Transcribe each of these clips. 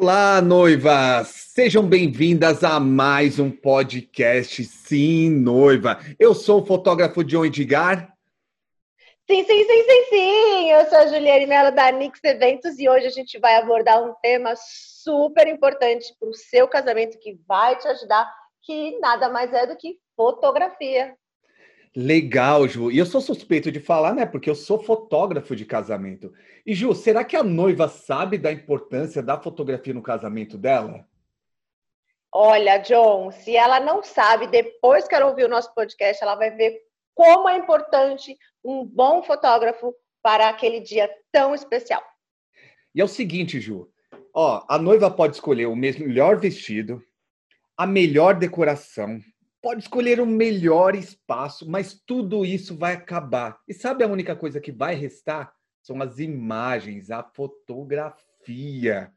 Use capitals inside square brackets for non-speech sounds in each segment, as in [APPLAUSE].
Olá, noivas! Sejam bem-vindas a mais um podcast Sim, Noiva. Eu sou o fotógrafo John Edgar. Sim, sim, sim, sim, sim! Eu sou a Juliane Mello da Nix Eventos e hoje a gente vai abordar um tema super importante para o seu casamento que vai te ajudar, que nada mais é do que fotografia. Legal, Ju. E eu sou suspeito de falar, né? Porque eu sou fotógrafo de casamento. E, Ju, será que a noiva sabe da importância da fotografia no casamento dela? Olha, John, se ela não sabe, depois que ela ouvir o nosso podcast, ela vai ver como é importante um bom fotógrafo para aquele dia tão especial. E é o seguinte, Ju. Ó, a noiva pode escolher o melhor vestido, a melhor decoração, pode escolher o melhor espaço, mas tudo isso vai acabar. E sabe a única coisa que vai restar? São as imagens, a fotografia.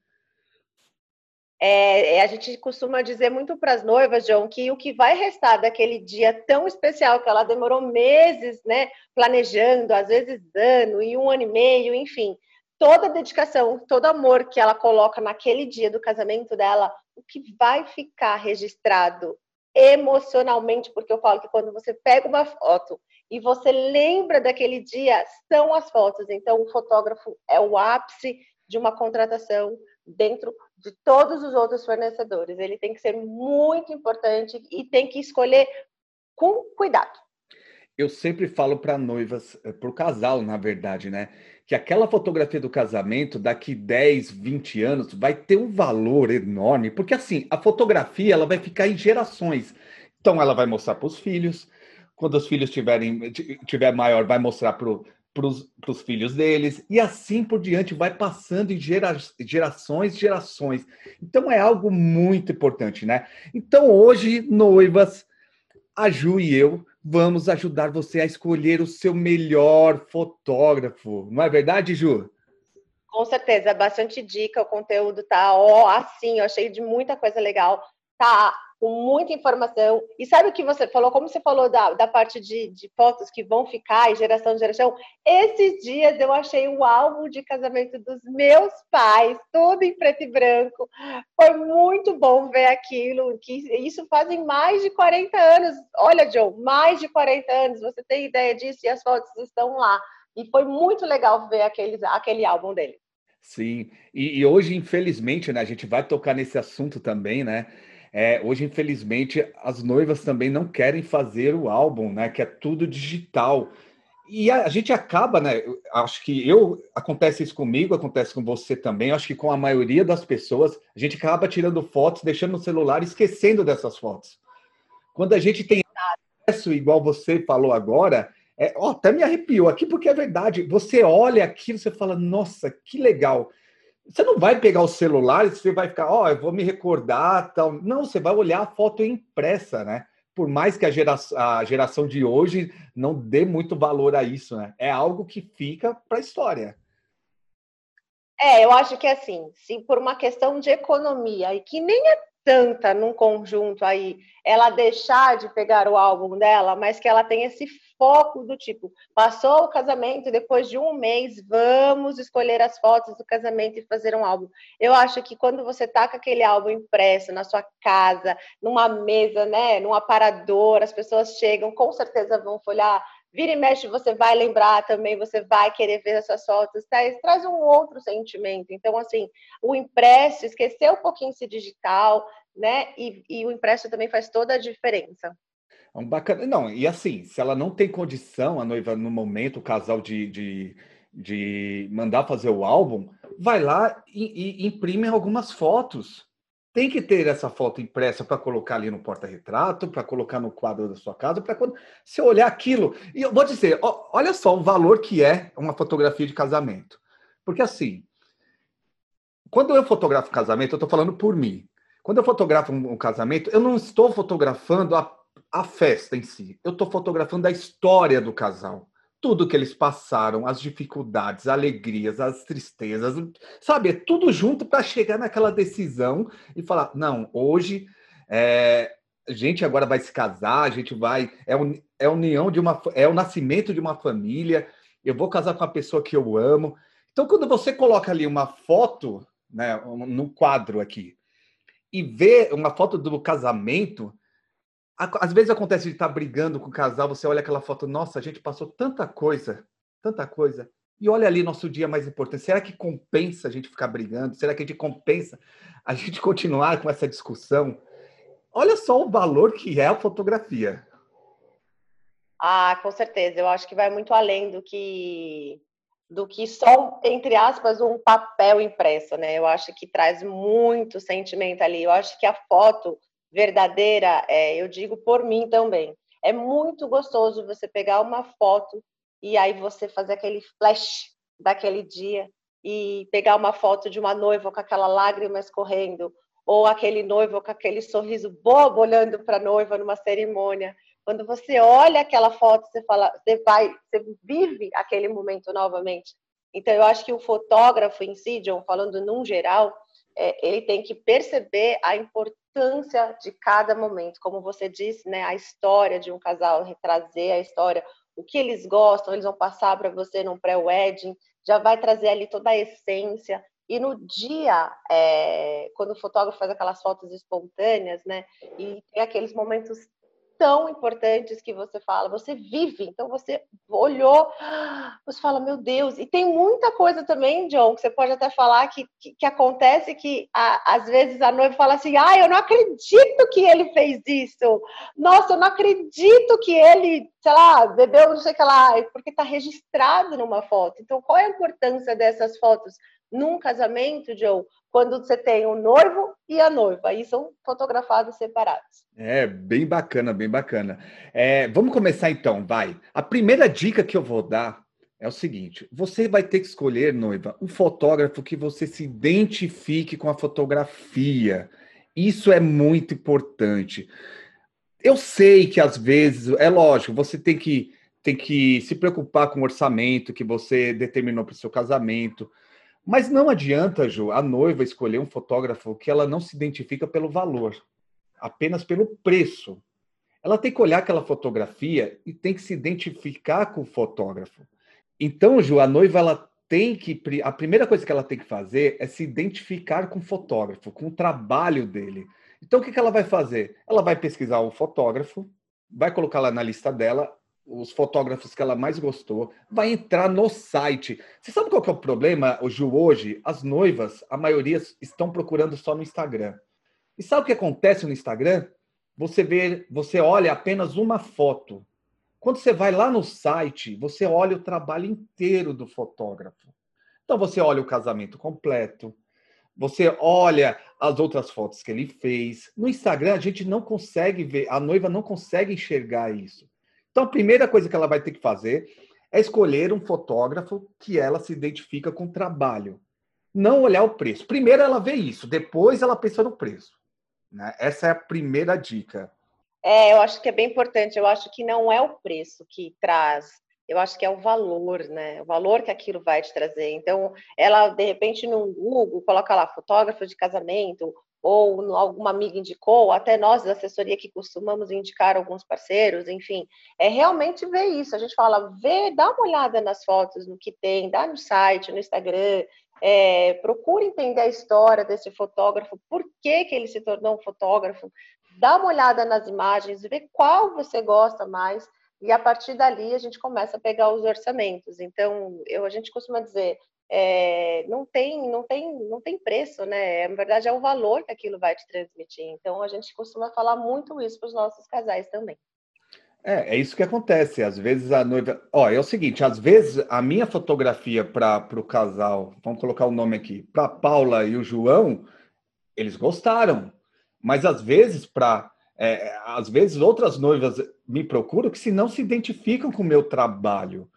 É, é a gente costuma dizer muito para as noivas, João, que o que vai restar daquele dia tão especial que ela demorou meses, né, planejando, às vezes ano e um ano e meio, enfim, toda a dedicação, todo amor que ela coloca naquele dia do casamento dela, o que vai ficar registrado emocionalmente, porque eu falo que quando você pega uma foto e você lembra daquele dia, são as fotos. Então, o fotógrafo é o ápice de uma contratação dentro de todos os outros fornecedores. Ele tem que ser muito importante e tem que escolher com cuidado. Eu sempre falo para noivas, eh, para o casal, na verdade, né? Que aquela fotografia do casamento, daqui 10, 20 anos, vai ter um valor enorme, porque assim, a fotografia ela vai ficar em gerações. Então ela vai mostrar para os filhos, quando os filhos tiverem tiver maior, vai mostrar para os filhos deles, e assim por diante, vai passando em gera, gerações gerações. Então é algo muito importante, né? Então hoje, noivas, a Ju e eu vamos ajudar você a escolher o seu melhor fotógrafo. Não é verdade, Ju? Com certeza, bastante dica, o conteúdo tá ó, assim, ó, cheio de muita coisa legal. Tá com muita informação. E sabe o que você falou? Como você falou da, da parte de, de fotos que vão ficar e geração de geração? Esses dias eu achei o álbum de casamento dos meus pais, tudo em preto e branco. Foi muito bom ver aquilo, que isso fazem mais de 40 anos. Olha, Joe, mais de 40 anos, você tem ideia disso e as fotos estão lá. E foi muito legal ver aqueles, aquele álbum dele. Sim, e, e hoje, infelizmente, né, a gente vai tocar nesse assunto também, né? É, hoje, infelizmente, as noivas também não querem fazer o álbum, né? Que é tudo digital. E a, a, gente acaba, né? Acho que eu acontece isso comigo, acontece com você também. Acho que com a maioria das pessoas, a gente acaba tirando fotos, deixando no celular, esquecendo dessas fotos. Quando a gente tem acesso, igual você falou agora, é, ó, até me arrepiou aqui porque é verdade. Você olha aquilo, você fala, nossa, que legal. Você não vai pegar o celular e você vai ficar, ó, oh, eu vou me recordar, tal. Não, você vai olhar a foto impressa, né? Por mais que a geração, a geração de hoje não dê muito valor a isso, né? É algo que fica para a história. É, eu acho que assim, se por uma questão de economia e que nem é tanta num conjunto aí, ela deixar de pegar o álbum dela, mas que ela tem esse foco do tipo, passou o casamento, depois de um mês, vamos escolher as fotos do casamento e fazer um álbum. Eu acho que quando você tá com aquele álbum impresso na sua casa, numa mesa, né, num aparador, as pessoas chegam, com certeza vão folhar, vira e mexe, você vai lembrar também, você vai querer ver as suas fotos, tá? traz um outro sentimento. Então, assim, o impresso, esquecer um pouquinho esse digital, né? E, e o impresso também faz toda a diferença. É um bacana. Não, e assim, se ela não tem condição, a noiva, no momento, o casal de, de, de mandar fazer o álbum, vai lá e, e imprime algumas fotos. Tem que ter essa foto impressa para colocar ali no porta-retrato, para colocar no quadro da sua casa, para quando você olhar aquilo. E eu vou dizer, ó, olha só o valor que é uma fotografia de casamento. Porque assim, quando eu fotografo casamento, eu estou falando por mim. Quando eu fotografo um, casamento, eu não estou fotografando a a festa em si. Eu estou fotografando a história do casal. Tudo que eles passaram, as dificuldades, as alegrias, as tristezas, sabe? É tudo junto para chegar naquela decisão e falar: não, hoje é, a gente agora vai se casar, a gente vai. É, un, é união de uma. É o nascimento de uma família. Eu vou casar com a pessoa que eu amo. Então, quando você coloca ali uma foto né, no quadro aqui, e ver uma foto do casamento, às vezes acontece de estar brigando com o casal, você olha aquela foto, nossa, a gente passou tanta coisa, tanta coisa, e olha ali nosso dia mais importante. Será que compensa a gente ficar brigando? Será que a gente compensa a gente [LAUGHS] continuar com essa discussão? Olha só o valor que é a fotografia. Ah, com certeza. Eu acho que vai muito além do que do que só, entre aspas, um papel impresso, né? Eu acho que traz muito sentimento ali. Eu acho que a foto verdadeira, é, eu digo por mim também, é muito gostoso você pegar uma foto e aí você fazer aquele flash daquele dia e pegar uma foto de uma noiva com aquela lágrima escorrendo ou aquele noivo com aquele sorriso bobo olhando para a noiva numa cerimônia. Quando você olha aquela foto, você fala, você vai, você vive aquele momento novamente. Então, eu acho que o fotógrafo em si, John, falando num geral, é, ele tem que perceber a importância de cada momento. Como você disse, né, a história de um casal, retrazer a história, o que eles gostam, eles vão passar para você num pré-wedding, já vai trazer ali toda a essência. E no dia, é, quando o fotógrafo faz aquelas fotos espontâneas, né, e tem aqueles momentos tão importantes que você fala, você vive, então você olhou, você fala, meu Deus, e tem muita coisa também, John, que você pode até falar que, que, que acontece que a, às vezes a noiva fala assim, ah, eu não acredito que ele fez isso, nossa, eu não acredito que ele, sei lá, bebeu não sei o que lá, porque está registrado numa foto. Então, qual é a importância dessas fotos num casamento, Joe, quando você tem o noivo e a noiva, aí são fotografados separados. É, bem bacana, bem bacana. É, vamos começar então, vai. A primeira dica que eu vou dar é o seguinte: você vai ter que escolher, noiva, um fotógrafo que você se identifique com a fotografia. Isso é muito importante. Eu sei que às vezes, é lógico, você tem que, tem que se preocupar com o orçamento que você determinou para o seu casamento mas não adianta, Ju, a noiva escolher um fotógrafo que ela não se identifica pelo valor, apenas pelo preço. Ela tem que olhar aquela fotografia e tem que se identificar com o fotógrafo. Então, Ju, a noiva ela tem que a primeira coisa que ela tem que fazer é se identificar com o fotógrafo, com o trabalho dele. Então, o que ela vai fazer? Ela vai pesquisar o fotógrafo, vai colocar lá na lista dela os fotógrafos que ela mais gostou, vai entrar no site. Você sabe qual que é o problema, Ju, hoje? As noivas, a maioria estão procurando só no Instagram. E sabe o que acontece no Instagram? Você vê, você olha apenas uma foto. Quando você vai lá no site, você olha o trabalho inteiro do fotógrafo. Então você olha o casamento completo, você olha as outras fotos que ele fez. No Instagram a gente não consegue ver, a noiva não consegue enxergar isso. Então, a primeira coisa que ela vai ter que fazer é escolher um fotógrafo que ela se identifica com o trabalho. Não olhar o preço. Primeiro ela vê isso, depois ela pensa no preço. Né? Essa é a primeira dica. É, eu acho que é bem importante. Eu acho que não é o preço que traz, eu acho que é o valor, né? O valor que aquilo vai te trazer. Então, ela, de repente, no Google, coloca lá fotógrafo de casamento, ou alguma amiga indicou, ou até nós da assessoria que costumamos indicar alguns parceiros, enfim, é realmente ver isso. A gente fala, vê, dá uma olhada nas fotos, no que tem, dá no site, no Instagram, é, procura entender a história desse fotógrafo, por que, que ele se tornou um fotógrafo, dá uma olhada nas imagens, vê qual você gosta mais, e a partir dali a gente começa a pegar os orçamentos. Então, eu, a gente costuma dizer, é, não tem não tem não tem preço né na verdade é o valor que aquilo vai te transmitir então a gente costuma falar muito isso para os nossos casais também é, é isso que acontece. Às vezes a noiva. Ó, é o seguinte: às vezes a minha fotografia para o casal, vamos colocar o nome aqui, para Paula e o João, eles gostaram. Mas às vezes, para. É, às vezes outras noivas me procuram que se não se identificam com o meu trabalho.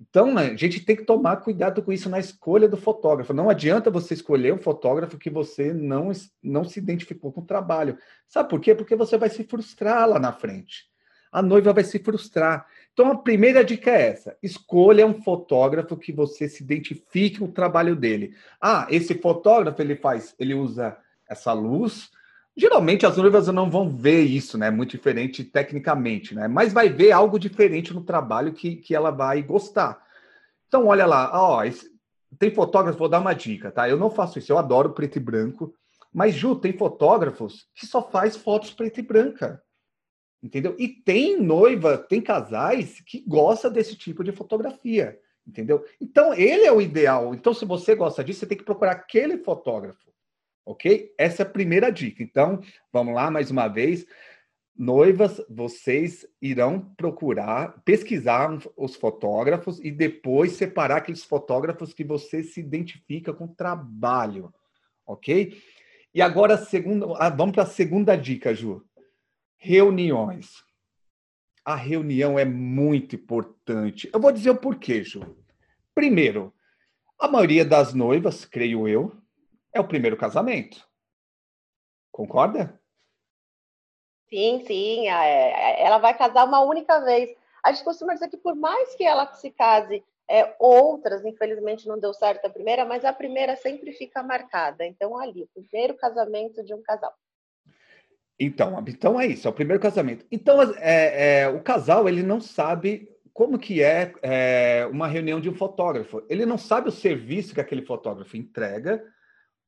Então, né, a gente tem que tomar cuidado com isso na escolha do fotógrafo. Não adianta você escolher um fotógrafo que você não, não se identificou com o trabalho. Sabe por quê? Porque você vai se frustrar lá na frente. A noiva vai se frustrar. Então, a primeira dica é essa: escolha um fotógrafo que você se identifique com o trabalho dele. Ah, esse fotógrafo ele faz, ele usa essa luz, Geralmente as noivas não vão ver isso, né? Muito diferente tecnicamente, né? Mas vai ver algo diferente no trabalho que, que ela vai gostar. Então, olha lá, ó, esse, tem fotógrafo, vou dar uma dica, tá? Eu não faço isso, eu adoro preto e branco, mas Ju, tem fotógrafos que só faz fotos preto e branca. Entendeu? E tem noiva, tem casais que gosta desse tipo de fotografia, entendeu? Então, ele é o ideal. Então, se você gosta disso, você tem que procurar aquele fotógrafo, ok? Essa é a primeira dica. Então, vamos lá mais uma vez. Noivas, vocês irão procurar, pesquisar os fotógrafos e depois separar aqueles fotógrafos que você se identifica com o trabalho, ok? E agora, segunda, vamos para a segunda dica, Ju. Reuniões. A reunião é muito importante. Eu vou dizer o porquê, Ju. Primeiro, a maioria das noivas, creio eu, é o primeiro casamento. Concorda? Sim, sim. É, ela vai casar uma única vez. A gente costuma dizer que por mais que ela se case é, outras, infelizmente não deu certo a primeira, mas a primeira sempre fica marcada. Então, ali, o primeiro casamento de um casal. Então, então é isso, é o primeiro casamento. Então, é, é, o casal ele não sabe como que é, é, uma reunião de um fotógrafo. Ele não sabe o serviço que aquele fotógrafo entrega,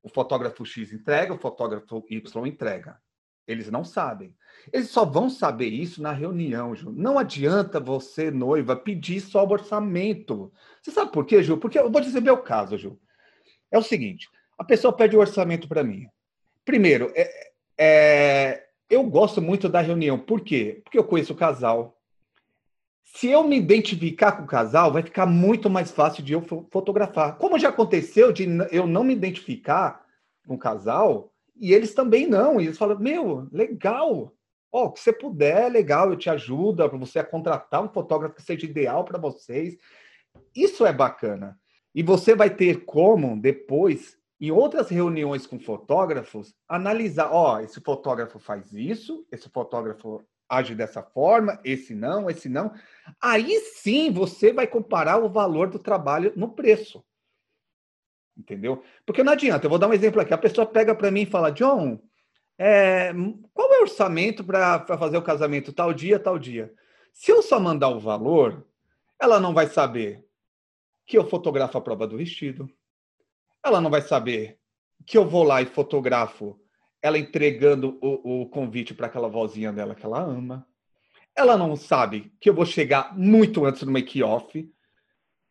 o fotógrafo X entrega, o fotógrafo Y entrega. Eles não sabem. Eles só vão saber isso na reunião, Ju. Não adianta você, noiva, pedir só o orçamento. Você sabe por quê, Ju? Porque eu vou dizer meu caso, Ju. É o seguinte: a pessoa pede o orçamento para mim. Primeiro, é, é, eu gosto muito da reunião. Por quê? Porque eu conheço o casal. Se eu me identificar com o casal, vai ficar muito mais fácil de eu fotografar. Como já aconteceu de eu não me identificar com o casal, e eles também não. E eles falam: Meu, legal. Ó, oh, que você puder, legal, eu te ajudo para você a contratar um fotógrafo que seja ideal para vocês. Isso é bacana. E você vai ter como, depois, em outras reuniões com fotógrafos, analisar: ó, oh, esse fotógrafo faz isso, esse fotógrafo age dessa forma, esse não, esse não. Aí sim você vai comparar o valor do trabalho no preço entendeu? Porque não adianta, eu vou dar um exemplo aqui. A pessoa pega para mim e fala, John, é, qual é o orçamento para fazer o casamento tal dia, tal dia? Se eu só mandar o valor, ela não vai saber que eu fotografo a prova do vestido. Ela não vai saber que eu vou lá e fotografo ela entregando o, o convite para aquela vozinha dela que ela ama. Ela não sabe que eu vou chegar muito antes do make-off.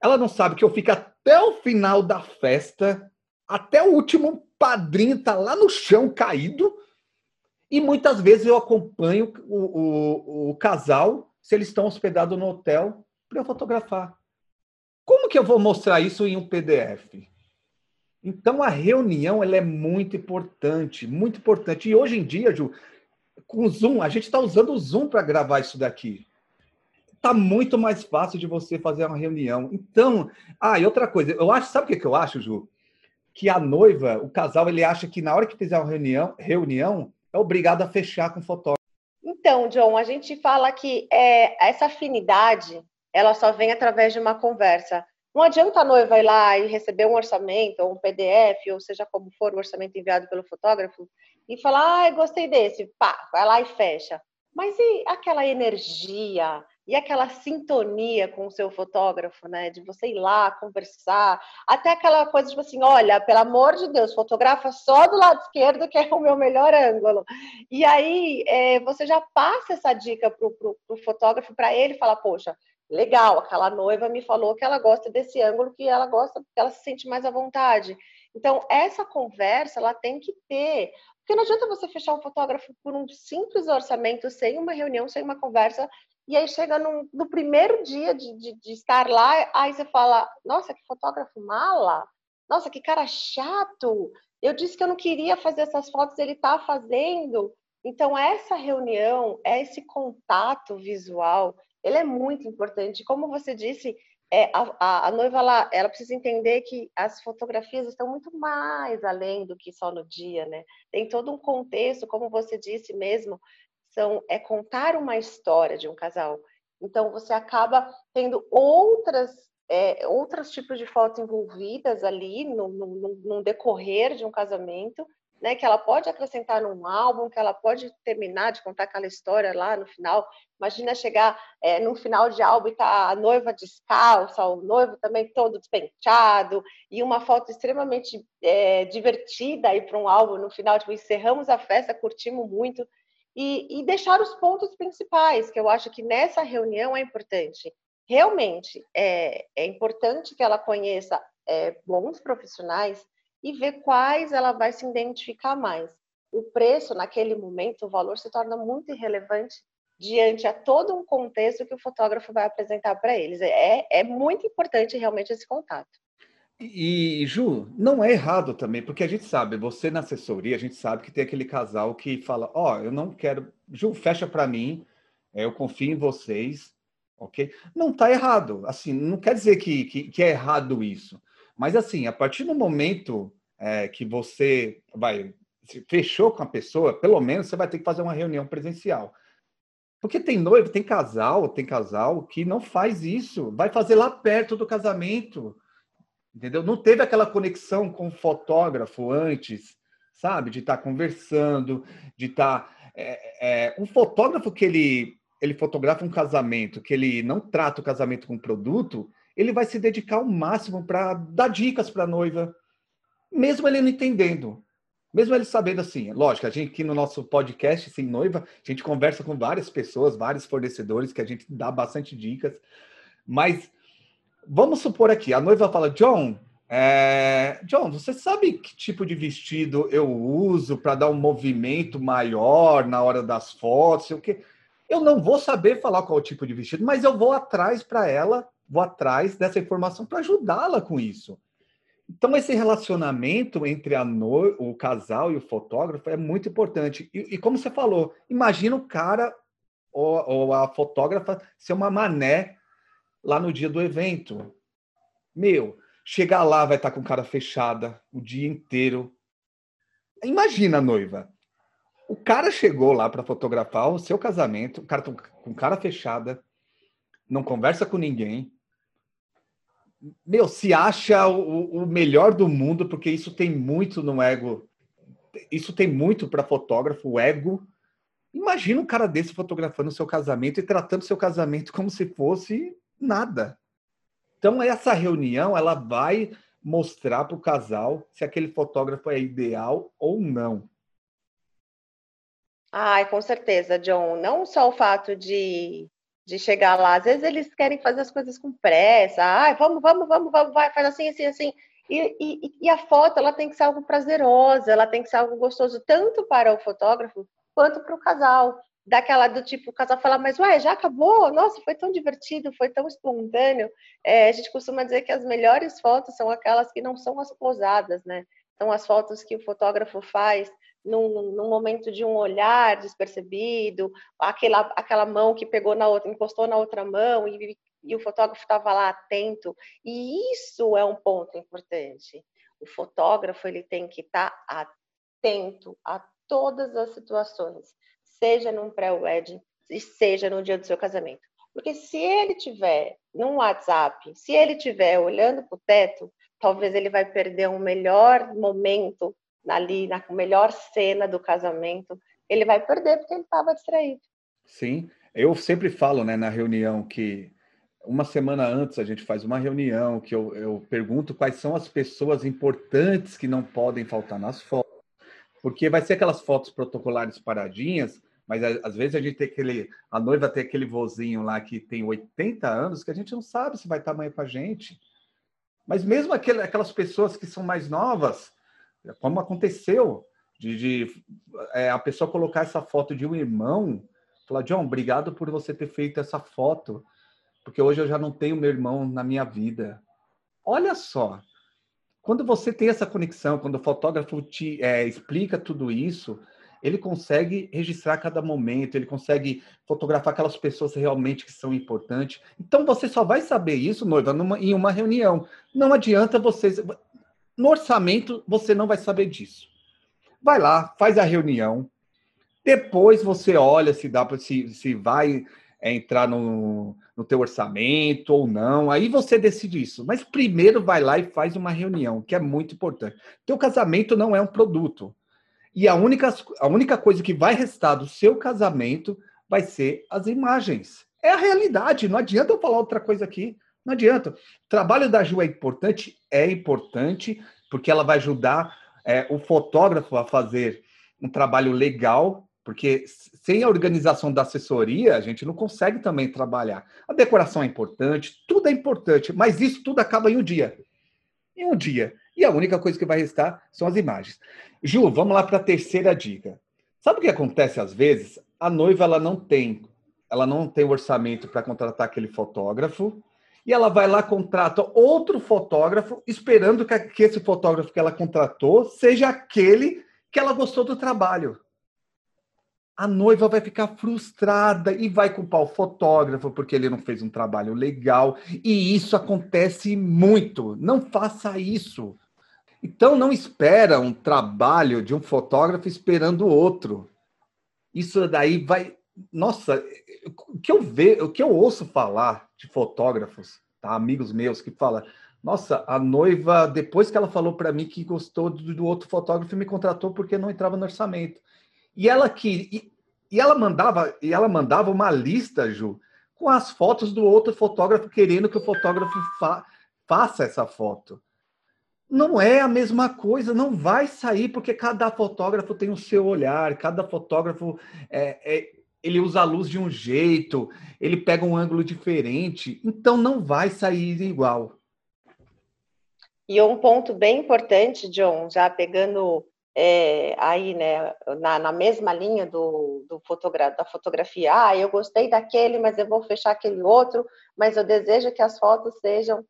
Ela não sabe que eu fico até o final da festa, até o último padrinho tá lá no chão caído. E muitas vezes eu acompanho o, o, o casal, se eles estão hospedados no hotel, para eu fotografar. Como que eu vou mostrar isso em um PDF? Então a reunião ela é muito importante, muito importante. E hoje em dia, Ju, com o Zoom, a gente está usando o Zoom para gravar isso daqui tá muito mais fácil de você fazer uma reunião. Então, ah, e outra coisa, eu acho, sabe o que, que eu acho, Ju? Que a noiva, o casal, ele acha que na hora que fizer uma reunião, reunião é obrigado a fechar com o fotógrafo. Então, John, a gente fala que é, essa afinidade, ela só vem através de uma conversa. Não adianta a noiva ir lá e receber um orçamento, ou um PDF, ou seja como for o orçamento enviado pelo fotógrafo, e falar, ah, gostei desse, pá, vai lá e fecha. Mas e aquela energia, e aquela sintonia com o seu fotógrafo, né? De você ir lá conversar, até aquela coisa tipo assim, olha, pelo amor de Deus, fotografa só do lado esquerdo que é o meu melhor ângulo. E aí é, você já passa essa dica pro, pro, pro fotógrafo para ele falar, poxa, legal, aquela noiva me falou que ela gosta desse ângulo, que ela gosta, que ela se sente mais à vontade. Então essa conversa ela tem que ter porque não adianta você fechar um fotógrafo por um simples orçamento, sem uma reunião, sem uma conversa, e aí chega no, primeiro dia de, de, de, estar lá, aí você fala, nossa, que fotógrafo mala, nossa, que cara chato, eu disse que eu não queria fazer essas fotos, ele está fazendo. Então, essa reunião, esse contato visual, ele é muito importante. Como você disse, é, a, a, noiva ela, ela precisa entender que as fotografias estão muito mais além do que só no dia, né? Tem todo um contexto, como você disse mesmo, são é contar uma história de um casal. Então você acaba tendo outras é, outros tipos de fotos envolvidas ali no, no, no, decorrer de um casamento né, que ela pode acrescentar num álbum, que ela pode terminar de contar aquela história lá no final. Imagina chegar é, no final de álbum e tá a noiva descalça, o noivo também todo despenteado, e uma foto extremamente é, divertida aí para um álbum no final, tipo, encerramos a festa, curtimos muito, e, e deixar os pontos principais, que eu acho que nessa reunião é importante. Realmente, é, é importante que ela conheça é, bons profissionais, e ver quais ela vai se identificar mais. O preço, naquele momento, o valor se torna muito irrelevante diante a todo um contexto que o fotógrafo vai apresentar para eles. É, é muito importante realmente esse contato. E, Ju, não é errado também, porque a gente sabe, você na assessoria, a gente sabe que tem aquele casal que fala: Ó, oh, eu não quero, Ju, fecha para mim, é, eu confio em vocês, ok? Não está errado, assim, não quer dizer que, que, que é errado isso. Mas assim, a partir do momento é, que você vai fechou com a pessoa, pelo menos você vai ter que fazer uma reunião presencial. Porque tem noivo, tem casal, tem casal que não faz isso, vai fazer lá perto do casamento. Entendeu? Não teve aquela conexão com o fotógrafo antes, sabe? De estar tá conversando, de estar. Tá, é, é, um fotógrafo que ele, ele fotografa um casamento, que ele não trata o casamento com produto, ele vai se dedicar ao máximo para dar dicas para a noiva, mesmo ele não entendendo. Mesmo ele sabendo assim, lógico, a gente aqui no nosso podcast Sem Noiva, a gente conversa com várias pessoas, vários fornecedores, que a gente dá bastante dicas. Mas vamos supor aqui, a noiva fala, John, é... John, você sabe que tipo de vestido eu uso para dar um movimento maior na hora das fotos? O que? Eu não vou saber falar qual tipo de vestido, mas eu vou atrás para ela vou atrás dessa informação para ajudá-la com isso. Então, esse relacionamento entre no... o casal e o fotógrafo é muito importante. E, e como você falou, imagina o cara ou, ou, a fotógrafa ser uma mané lá no dia do evento. Meu, chegar lá vai estar com cara fechada o dia inteiro. Imagina a noiva. O cara chegou lá para fotografar o seu casamento, o cara tá com cara fechada, não conversa com ninguém, meu, se acha o, o, melhor do mundo, porque isso tem muito no ego. Isso tem muito para fotógrafo, o ego. Imagina um cara desse fotografando o seu casamento e tratando seu casamento como se fosse nada. Então, essa reunião ela vai mostrar para o casal se aquele fotógrafo é ideal ou não. Ai, com certeza, John. Não só o fato de de chegar lá. Às vezes eles querem fazer as coisas com pressa. Ah, vamos, vamos, vamos, vamos, vai, faz assim, assim, assim. E, e, e, a foto ela tem que ser algo prazerosa, ela tem que ser algo gostoso tanto para o fotógrafo quanto para o casal. Daquela do tipo, o casal fala, mas ué, já acabou? Nossa, foi tão divertido, foi tão espontâneo. É, a gente costuma dizer que as melhores fotos são aquelas que não são as posadas, né? São as fotos que o fotógrafo faz num, num, momento de um olhar despercebido, aquela, aquela mão que pegou na outra, encostou na outra mão e, e o fotógrafo estava lá atento. E isso é um ponto importante. O fotógrafo ele tem que estar tá atento a todas as situações, seja num pré-wedding e seja no dia do seu casamento. Porque se ele tiver num WhatsApp, se ele tiver olhando para o teto, talvez ele vai perder um melhor momento ali na melhor cena do casamento, ele vai perder porque ele estava distraído. Sim, eu sempre falo, né, na reunião que uma semana antes a gente faz uma reunião que eu, eu pergunto quais são as pessoas importantes que não podem faltar nas fotos, porque vai ser aquelas fotos protocolares paradinhas, mas às vezes a gente tem aquele, a noiva tem aquele vozinho lá que tem 80 anos que a gente não sabe se vai estar amanhã com a gente. Mas mesmo aquelas pessoas que são mais novas, como aconteceu de, de é, a pessoa colocar essa foto de um irmão, falar, John, obrigado por você ter feito essa foto, porque hoje eu já não tenho meu irmão na minha vida. Olha só, quando você tem essa conexão, quando o fotógrafo te é, explica tudo isso, ele consegue registrar cada momento, ele consegue fotografar aquelas pessoas realmente que são importantes. Então você só vai saber isso, noiva, numa, em uma reunião. Não adianta você. No orçamento, você não vai saber disso. Vai lá, faz a reunião. Depois você olha se dá para se, se vai é, entrar no, no teu orçamento ou não. Aí você decide isso. Mas primeiro vai lá e faz uma reunião, que é muito importante. Teu casamento não é um produto. E a única, a única coisa que vai restar do seu casamento vai ser as imagens. É a realidade, não adianta eu falar outra coisa aqui. Não adianta. O trabalho da Ju é importante? É importante, porque ela vai ajudar é, o fotógrafo a fazer um trabalho legal, porque sem a organização da assessoria, a gente não consegue também trabalhar. A decoração é importante, tudo é importante, mas isso tudo acaba em um dia. Em um dia. E a única coisa que vai restar são as imagens. Ju, vamos lá para a terceira dica. Sabe o que acontece às vezes? A noiva ela não tem, ela não tem orçamento para contratar aquele fotógrafo, e ela vai lá contrata outro fotógrafo, esperando que, esse fotógrafo que ela contratou seja aquele que ela gostou do trabalho. A noiva vai ficar frustrada e vai culpar o fotógrafo porque ele não fez um trabalho legal. E isso acontece muito. Não faça isso. Então não espera um trabalho de um fotógrafo esperando outro. Isso daí vai. Nossa, o que eu vejo, o que eu ouço falar de fotógrafos, tá? amigos meus que falam, nossa, a noiva depois que ela falou para mim que gostou do, outro fotógrafo me contratou porque não entrava no orçamento. E ela que e, e ela mandava e ela mandava uma lista, Ju, com as fotos do outro fotógrafo querendo que o fotógrafo fa, faça essa foto não é a mesma coisa, não vai sair, porque cada fotógrafo tem o seu olhar, cada fotógrafo é, é, ele usa a luz de um jeito, ele pega um ângulo diferente, então não vai sair igual. E um ponto bem importante, John, já pegando é, aí, né, na, na, mesma linha do, do fotogra da fotografia, ah, eu gostei daquele, mas eu vou fechar aquele outro, mas eu desejo que as fotos sejam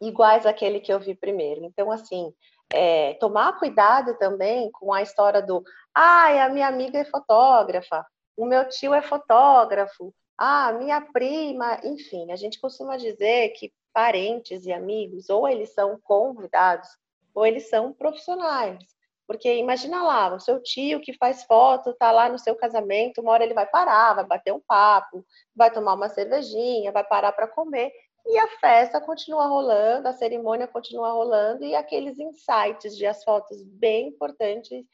iguais àquele que eu vi primeiro. Então, assim, é, tomar cuidado também com a história do ah, a minha amiga é fotógrafa, o meu tio é fotógrafo, ah, minha prima, enfim, a gente costuma dizer que parentes e amigos, ou eles são convidados, ou eles são profissionais. Porque imagina lá, o seu tio que faz foto, tá lá no seu casamento, uma hora ele vai parar, vai bater um papo, vai tomar uma cervejinha, vai parar para comer. E a festa continua rolando, a cerimônia continua rolando e aqueles insights de as fotos bem importantes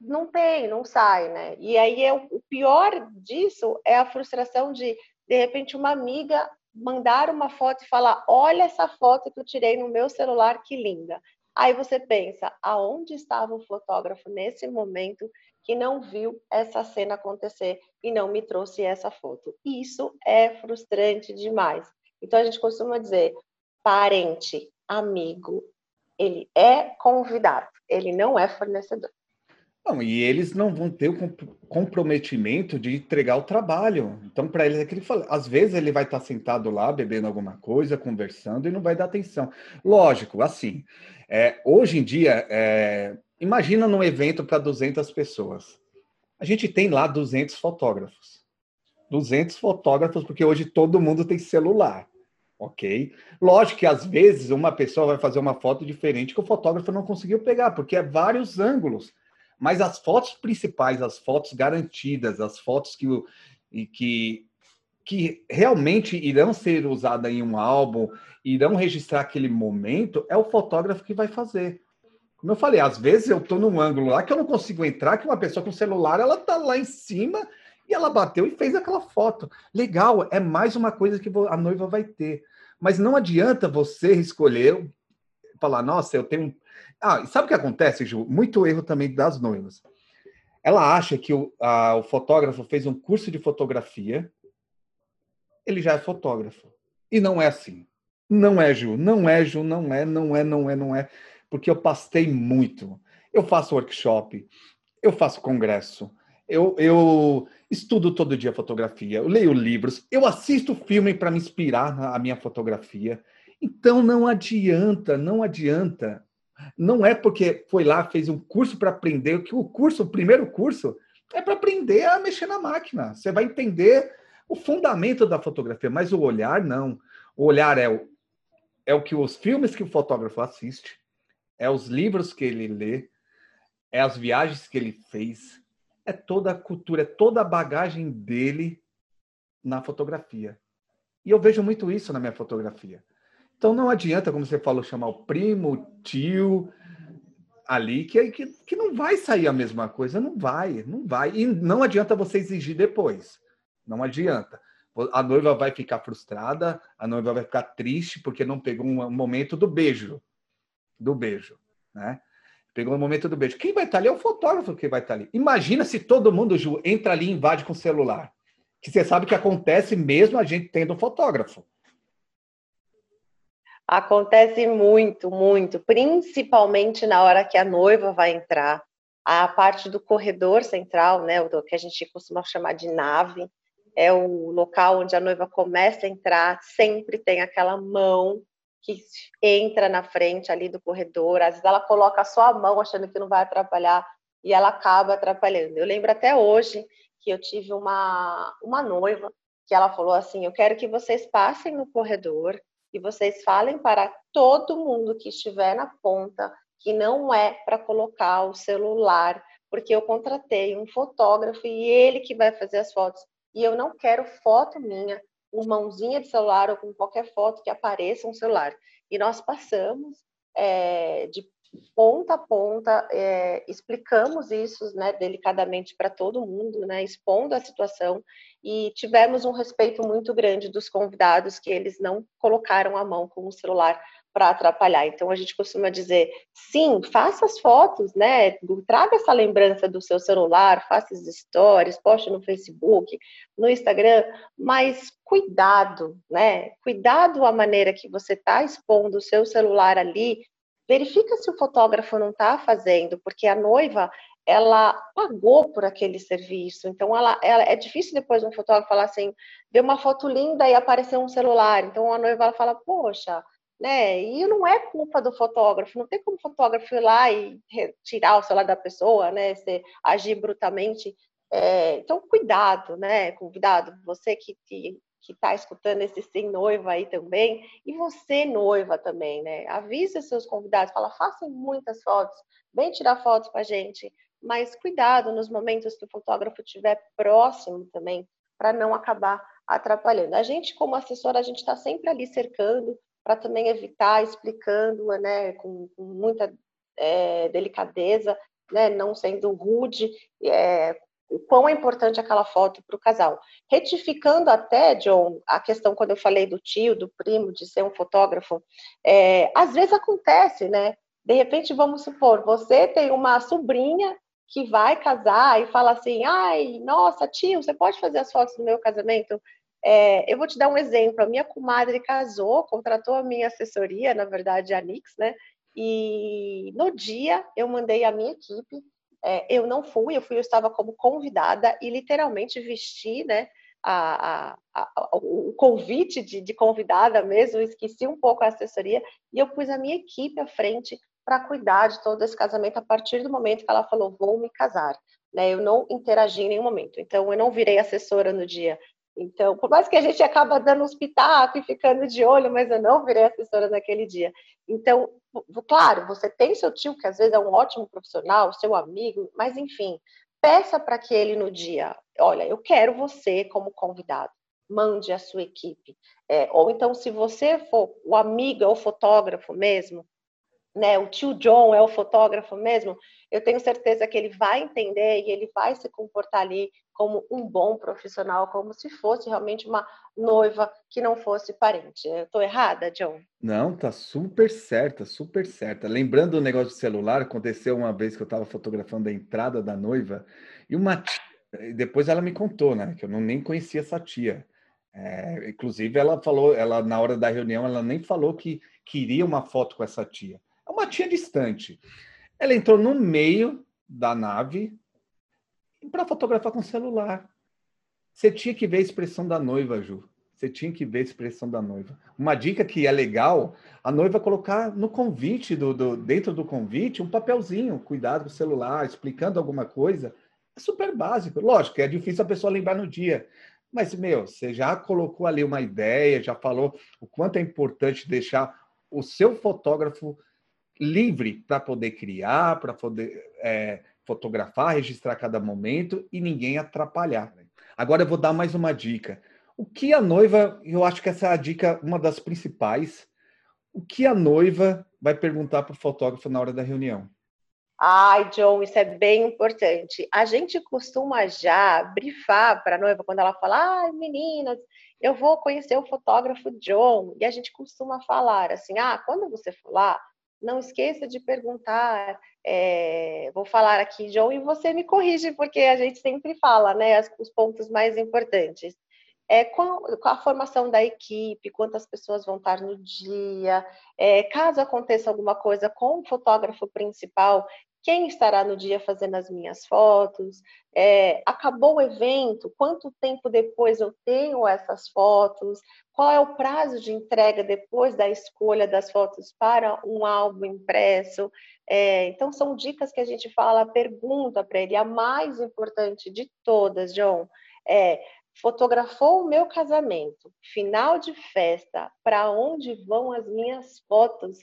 não tem, não sai, né? E aí é o pior disso é a frustração de de repente uma amiga mandar uma foto e falar: "Olha essa foto que eu tirei no meu celular, que linda". Aí você pensa, aonde estava o fotógrafo nesse momento que não viu essa cena acontecer e não me trouxe essa foto? Isso é frustrante demais. Então a gente costuma dizer parente, amigo, ele é convidado, ele não é fornecedor. Não, e eles não vão ter o comprometimento de entregar o trabalho. Então, para eles, é que ele fala, às vezes ele vai estar sentado lá bebendo alguma coisa, conversando e não vai dar atenção. Lógico, assim, é, hoje em dia, é, imagina num evento para 200 pessoas. A gente tem lá 200 fotógrafos. 200 fotógrafos, porque hoje todo mundo tem celular ok? Lógico que às vezes uma pessoa vai fazer uma foto diferente que o fotógrafo não conseguiu pegar, porque é vários ângulos. Mas as fotos principais, as fotos garantidas, as fotos que, que, que realmente irão ser usadas em um álbum, irão registrar aquele momento, é o fotógrafo que vai fazer. Como eu falei, às vezes eu estou num ângulo lá que eu não consigo entrar, que uma pessoa com celular, ela está lá em cima e ela bateu e fez aquela foto. Legal, é mais uma coisa que a noiva vai ter. Mas não adianta você escolher, falar, nossa, eu tenho. Ah, sabe o que acontece, Ju? Muito erro também das noivas. Ela acha que o, a, o fotógrafo fez um curso de fotografia, ele já é fotógrafo. E não é assim. Não é, Ju. Não é, Ju. Não é, não é, não é, não é. Porque eu pastei muito. Eu faço workshop, eu faço congresso, eu, eu estudo todo dia fotografia, eu leio livros, eu assisto filme para me inspirar na minha fotografia. Então não adianta, não adianta. Não é porque foi lá, fez um curso para aprender, que o curso, o primeiro curso, é para aprender a mexer na máquina. Você vai entender o fundamento da fotografia, mas o olhar não. O olhar é o, é o que os filmes que o fotógrafo assiste, é os livros que ele lê, é as viagens que ele fez, é toda a cultura, é toda a bagagem dele na fotografia. E eu vejo muito isso na minha fotografia. Então não adianta, como você falou, chamar o primo, o tio. ali que, que, que não vai sair a mesma coisa, não vai, não vai. E não adianta você exigir depois. Não adianta. A noiva vai ficar frustrada, a noiva vai ficar triste porque não pegou um momento do beijo. Do beijo, né? Pegou o momento do beijo. Quem vai estar ali é o fotógrafo que vai estar ali. Imagina se todo mundo, Ju, entra ali e invade com o celular. Que você sabe que acontece mesmo a gente tendo um fotógrafo. Acontece muito, muito, principalmente na hora que a noiva vai entrar. A parte do corredor central, né, o que a gente costuma chamar de nave, é o local onde a noiva começa a entrar, sempre tem aquela mão que entra na frente ali do corredor, às vezes ela coloca só a mão achando que não vai atrapalhar e ela acaba atrapalhando. Eu lembro até hoje que eu tive uma, uma noiva que ela falou assim: Eu quero que vocês passem no corredor e vocês falem para todo mundo que estiver na ponta que não é para colocar o celular, porque eu contratei um fotógrafo e ele que vai fazer as fotos. E eu não quero foto minha com mãozinha de celular ou com qualquer foto que apareça um celular. E nós passamos é, de ponta a ponta, é, explicamos isso né, delicadamente para todo mundo, né, expondo a situação, e tivemos um respeito muito grande dos convidados que eles não colocaram a mão com o celular para atrapalhar. Então a gente costuma dizer, sim, faça as fotos, né? Traga essa lembrança do seu celular, faça as stories, poste no Facebook, no Instagram, mas cuidado, né? Cuidado a maneira que você está expondo o seu celular ali. Verifica se o fotógrafo não está fazendo, porque a noiva ela pagou por aquele serviço. Então, ela, ela, é difícil depois um fotógrafo falar assim, deu uma foto linda e apareceu um celular. Então, a noiva ela fala, poxa, né? E não é culpa do fotógrafo, não tem como o fotógrafo ir lá e tirar o celular da pessoa, né? Você agir brutamente. É, então, cuidado, né? Cuidado, você que, que está escutando esse sim noiva aí também, e você noiva também, né? Avise seus convidados, fala, façam muitas fotos, vem tirar fotos com a gente, mas cuidado nos momentos que o fotógrafo estiver próximo também, para não acabar atrapalhando. A gente, como assessora, a gente está sempre ali cercando, para também evitar, explicando, né, com, com muita é, delicadeza, né, não sendo rude, é, o quão é importante aquela foto para o casal. Retificando até, John, a questão quando eu falei do tio, do primo, de ser um fotógrafo, é, às vezes acontece, né? De repente, vamos supor, você tem uma sobrinha que vai casar e fala assim, ai, nossa, tio, você pode fazer as fotos do meu casamento? É, eu vou te dar um exemplo. A minha comadre casou, contratou a minha assessoria, na verdade, a Nix, né? E no dia eu mandei a minha equipe. É, eu não fui, eu fui, eu estava como convidada e literalmente vesti, né? A, a, a, o convite de, de, convidada mesmo, esqueci um pouco a assessoria e eu pus a minha equipe à frente para cuidar de todo esse casamento a partir do momento que ela falou vou me casar. Né? Eu não interagi em nenhum momento, então eu não virei assessora no dia então, por mais que a gente acaba dando uns pitacos e ficando de olho, mas eu não virei assessora naquele dia. Então, claro, você tem seu tio, que às vezes é um ótimo profissional, seu amigo, mas enfim, peça para que ele no dia, olha, eu quero você como convidado, mande a sua equipe. É, ou então, se você for o amigo ou fotógrafo mesmo, né, o tio John é o fotógrafo mesmo, eu tenho certeza que ele vai entender e ele vai se comportar ali como um bom profissional, como se fosse realmente uma noiva que não fosse parente. Estou errada, John? Não, tá super certa, super certa. Lembrando o negócio do celular, aconteceu uma vez que eu estava fotografando a entrada da noiva e uma tia, depois ela me contou, né, que eu não, nem conhecia essa tia. É, inclusive, ela falou, ela na hora da reunião, ela nem falou que queria uma foto com essa tia. É uma tia distante. Ela entrou no meio da nave, para fotografar com celular. Você tinha que ver a expressão da noiva, Ju. Você tinha que ver a expressão da noiva. Uma dica que é legal, a noiva colocar no convite, do, do, dentro do convite, um papelzinho, cuidado com o celular, explicando alguma coisa. É super básico. Lógico, é difícil a pessoa lembrar no dia. Mas, meu, você já colocou ali uma ideia, já falou o quanto é importante deixar o seu fotógrafo livre para poder criar, para poder é, fotografar, registrar cada momento e ninguém atrapalhar. Né? Agora eu vou dar mais uma dica. O que a noiva, eu acho que essa é a dica, uma das principais, o que a noiva vai perguntar para o fotógrafo na hora da reunião? Ai, John, isso é bem importante. A gente costuma já brifar para a noiva quando ela fala, ai, meninas, eu vou conhecer o fotógrafo John. E a gente costuma falar assim, ah, quando você for lá, não esqueça de perguntar. É, vou falar aqui, John, e você me corrige, porque a gente sempre fala, né, os pontos mais importantes é, com, com, a formação da equipe, quantas pessoas vão estar no dia, é, caso aconteça alguma coisa com o fotógrafo principal, quem estará no dia fazendo as minhas fotos, é, acabou o evento, quanto tempo depois eu tenho essas fotos, qual é o prazo de entrega depois da escolha das fotos para um álbum impresso. É, então, são dicas que a gente fala, pergunta para ele. A mais importante de todas, John, é fotografou o meu casamento, final de festa, para onde vão as minhas fotos?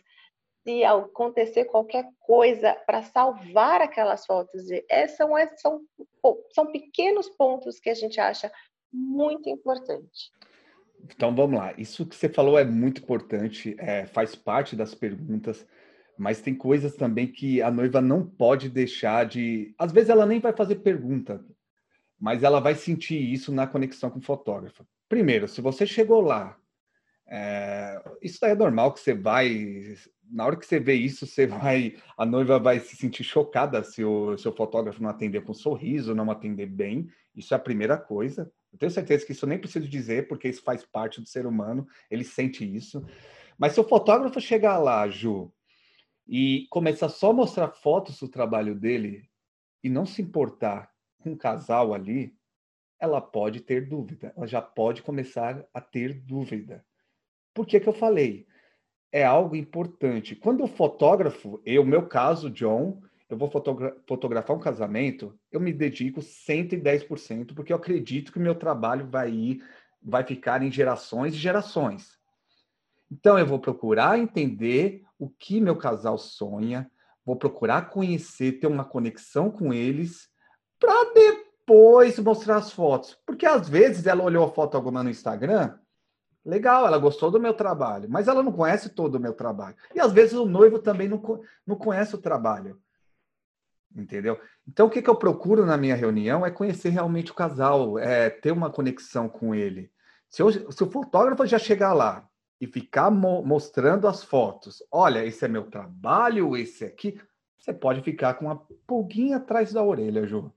Se acontecer qualquer coisa para salvar aquelas fotos, Essas são, são, são pequenos pontos que a gente acha muito importante. Então vamos lá. Isso que você falou é muito importante, é, faz parte das perguntas, mas tem coisas também que a noiva não pode deixar de. Às vezes ela nem vai fazer pergunta, mas ela vai sentir isso na conexão com o fotógrafo. Primeiro, se você chegou lá, é, isso daí é normal que você vai, na hora que você vê isso, você vai, a noiva vai se sentir chocada se o seu fotógrafo não atender com um sorriso, não atender bem. Isso é a primeira coisa. Eu tenho certeza que isso eu nem preciso dizer, porque isso faz parte do ser humano, ele sente isso. Mas se o fotógrafo chegar lá, Ju, e começar só a mostrar fotos do trabalho dele e não se importar com um casal ali, ela pode ter dúvida, ela já pode começar a ter dúvida. Por que que eu falei? É algo importante. Quando o fotógrafo, eu, meu caso, John, eu vou fotogra fotografar um casamento, eu me dedico 110%, porque eu acredito que o meu trabalho vai ir, vai ficar em gerações e gerações. Então eu vou procurar entender o que meu casal sonha, vou procurar conhecer, ter uma conexão com eles para depois mostrar as fotos. Porque às vezes ela olhou a foto alguma no Instagram, legal, ela gostou do meu trabalho, mas ela não conhece todo o meu trabalho. E às vezes o noivo também não, não conhece o trabalho. Entendeu? Então, o que, que eu procuro na minha reunião é conhecer realmente o casal, é ter uma conexão com ele. Se, eu, se o fotógrafo já chegar lá e ficar mo mostrando as fotos, olha, esse é meu trabalho, esse aqui, você pode ficar com uma pulguinha atrás da orelha, Ju.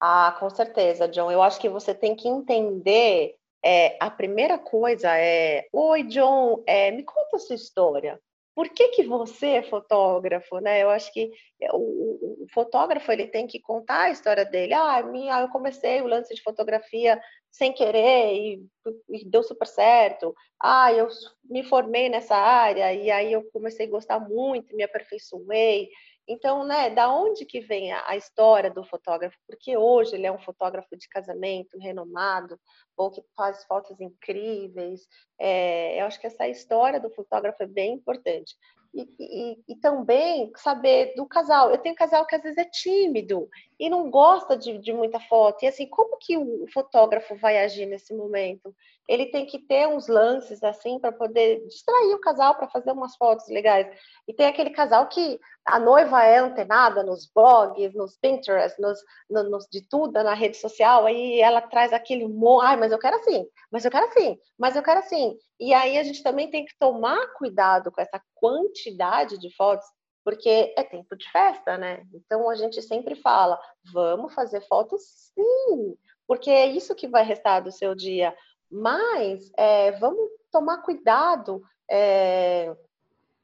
Ah, com certeza, John. Eu acho que você tem que entender. É, a primeira coisa é: Oi, John, é, me conta a sua história. Por que, que você é fotógrafo, né? Eu acho que o, o, fotógrafo ele tem que contar a história dele. Ah, minha, eu comecei o lance de fotografia sem querer e, e deu super certo. Ah, eu me formei nessa área e aí eu comecei a gostar muito, me aperfeiçoei. Então, né, da onde que vem a, a, história do fotógrafo? Porque hoje ele é um fotógrafo de casamento renomado, ou que faz fotos incríveis. É, eu acho que essa história do fotógrafo é bem importante. E, e, e, também saber do casal. Eu tenho casal que às vezes é tímido e não gosta de, de muita foto. E assim, como que o fotógrafo vai agir nesse momento? Ele tem que ter uns lances assim para poder distrair o casal para fazer umas fotos legais. E tem aquele casal que a noiva é antenada nos blogs, nos Pinterest, nos, no, nos de tudo na rede social, aí ela traz aquele, ai, mas eu quero assim, mas eu quero assim, mas eu quero assim. E aí a gente também tem que tomar cuidado com essa quantidade de fotos, porque é tempo de festa, né? Então a gente sempre fala, vamos fazer fotos sim, porque é isso que vai restar do seu dia. Mas é, vamos tomar cuidado é,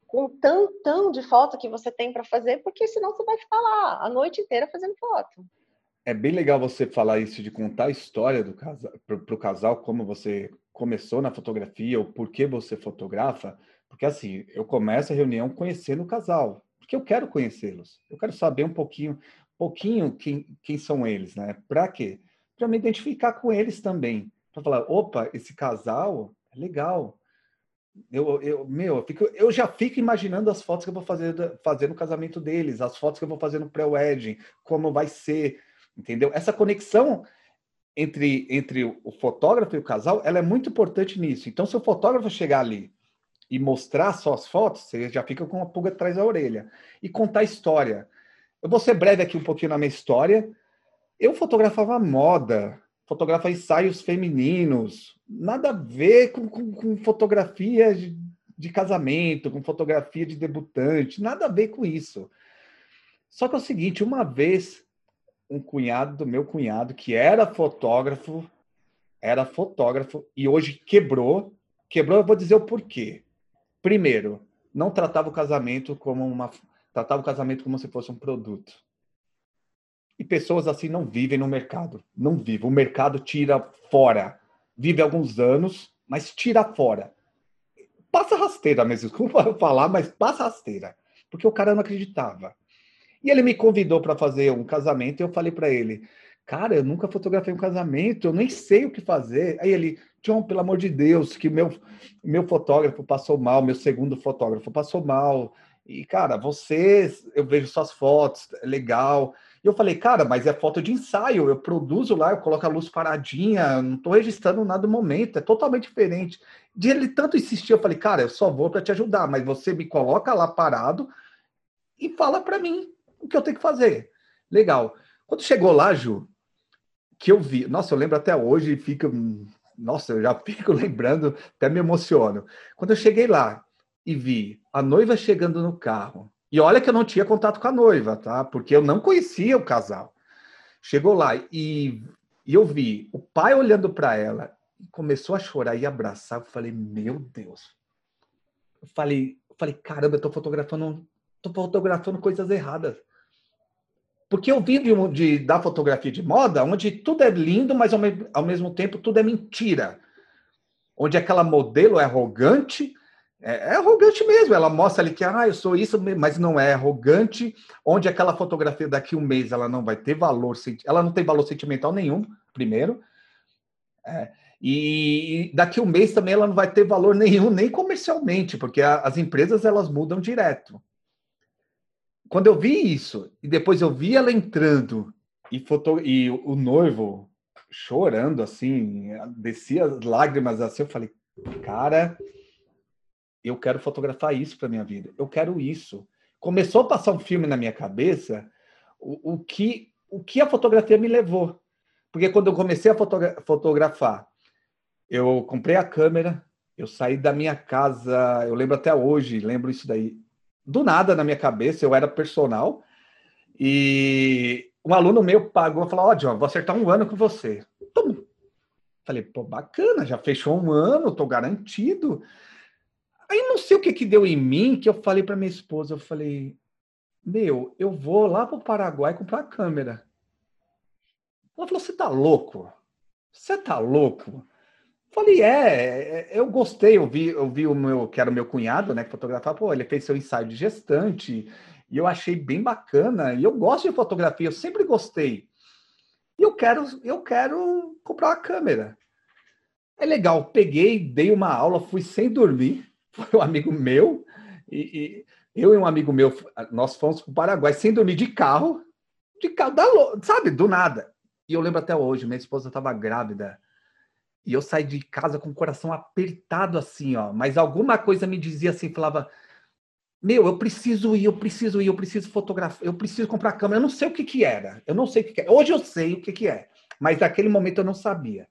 com o tantão de foto que você tem para fazer, porque senão você vai ficar lá a noite inteira fazendo foto. É bem legal você falar isso de contar a história do casal para o casal, como você começou na fotografia ou por que você fotografa, porque assim, eu começo a reunião conhecendo o casal, porque eu quero conhecê-los. Eu quero saber um pouquinho, pouquinho quem, quem são eles, né? Para quê? Para me identificar com eles também. Para falar, opa, esse casal é legal. Eu, eu, meu, eu, fico, eu já fico imaginando as fotos que eu vou fazer, fazer no casamento deles, as fotos que eu vou fazer no pré-wedding, como vai ser, entendeu? Essa conexão entre, entre o fotógrafo e o casal, ela é muito importante nisso. Então, se o fotógrafo chegar ali e mostrar só as fotos, você já fica com uma pulga atrás da orelha. E contar história. Eu vou ser breve aqui um pouquinho na minha história. Eu fotografava moda, fotografava ensaios femininos, nada a ver com, com, com fotografia de, de casamento, com fotografia de debutante, nada a ver com isso. Só que é o seguinte, uma vez um cunhado do meu cunhado, que era fotógrafo, era fotógrafo e hoje quebrou. Quebrou, eu vou dizer o porquê. Primeiro, não tratava o casamento como uma tratava o casamento como se fosse um produto. E pessoas assim não vivem no mercado, não vivem. O mercado tira fora. Vive alguns anos, mas tira fora. Passa rasteira mesmo, [LAUGHS] desculpa falar, mas passa rasteira, porque o cara não acreditava. E ele me convidou para fazer um casamento e eu falei para ele: Cara, eu nunca fotografei um casamento, eu nem sei o que fazer. Aí ele, John, pelo amor de Deus, que meu meu fotógrafo passou mal, meu segundo fotógrafo passou mal. E, cara, você, eu vejo suas fotos, é legal. E eu falei, cara, mas é foto de ensaio, eu produzo lá, eu coloco a luz paradinha, não estou registrando nada no momento, é totalmente diferente. De ele tanto insistir, eu falei, cara, eu só vou para te ajudar, mas você me coloca lá parado e fala para mim o que eu tenho que fazer. Legal. Quando chegou lá, Ju, que eu vi. Nossa, eu lembro até hoje e fica. Nossa, eu já [LAUGHS] fico lembrando, até me emociono. Quando eu cheguei lá e vi a noiva chegando no carro, e olha que eu não tinha contato com a noiva, tá? Porque eu não conhecia o casal. Chegou lá e, e eu vi o pai olhando para ela começou a chorar e abraçar. Eu falei, meu Deus. Eu falei, eu falei, caramba, eu tô fotografando, tô fotografando coisas erradas. Porque eu vim de, de, da fotografia de moda, onde tudo é lindo, mas ao, me, ao mesmo tempo tudo é mentira. Onde aquela modelo é arrogante, é, é, arrogante mesmo. Ela mostra ali que, ah, eu sou isso, mas não é arrogante. Onde aquela fotografia daqui um mês ela não vai ter valor, ela não tem valor sentimental nenhum, primeiro. É, e daqui a um mês também ela não vai ter valor nenhum, nem comercialmente, porque a, as empresas elas mudam direto quando eu vi isso, e depois eu vi ela entrando e, foto, e o noivo chorando assim, descia as lágrimas assim, eu falei, cara, eu quero fotografar isso para minha vida, eu quero isso. Começou a passar um filme na minha cabeça, o, o que o que a fotografia me levou. Porque quando eu comecei a fotogra fotografar, eu comprei a câmera, eu saí da minha casa, eu lembro até hoje, lembro isso daí do nada na minha cabeça, eu era personal, e um aluno meu pagou e falou: Ó, oh, John, vou acertar um ano com você. Tum. Falei, pô, bacana, já fechou um ano, tô garantido. Aí não sei o que que deu em mim, que eu falei para minha esposa, eu falei, meu, eu vou lá pro Paraguai comprar câmera. Ela falou, você tá louco? Você tá louco? Falei, é, é, eu gostei, eu vi, eu vi o meu, que era o meu cunhado, né, que fotografava, pô, ele fez seu ensaio de gestante, e eu achei bem bacana, e eu gosto de fotografia, eu sempre gostei. E eu quero, eu quero comprar uma câmera. É legal, peguei, dei uma aula, fui sem dormir, [LAUGHS] foi um amigo meu, e, e eu e um amigo meu, nós fomos para o Paraguai sem dormir de carro, de carro, da, sabe, do nada. E eu lembro até hoje, minha esposa estava grávida, e eu saí de casa com o coração apertado assim, ó. Mas alguma coisa me dizia assim, falava: Meu, eu preciso ir, eu preciso ir, eu preciso fotografar, eu preciso comprar câmera. Eu não sei o que que era. Eu não sei o que, que é. Hoje eu sei o que que é. Mas naquele momento eu não sabia.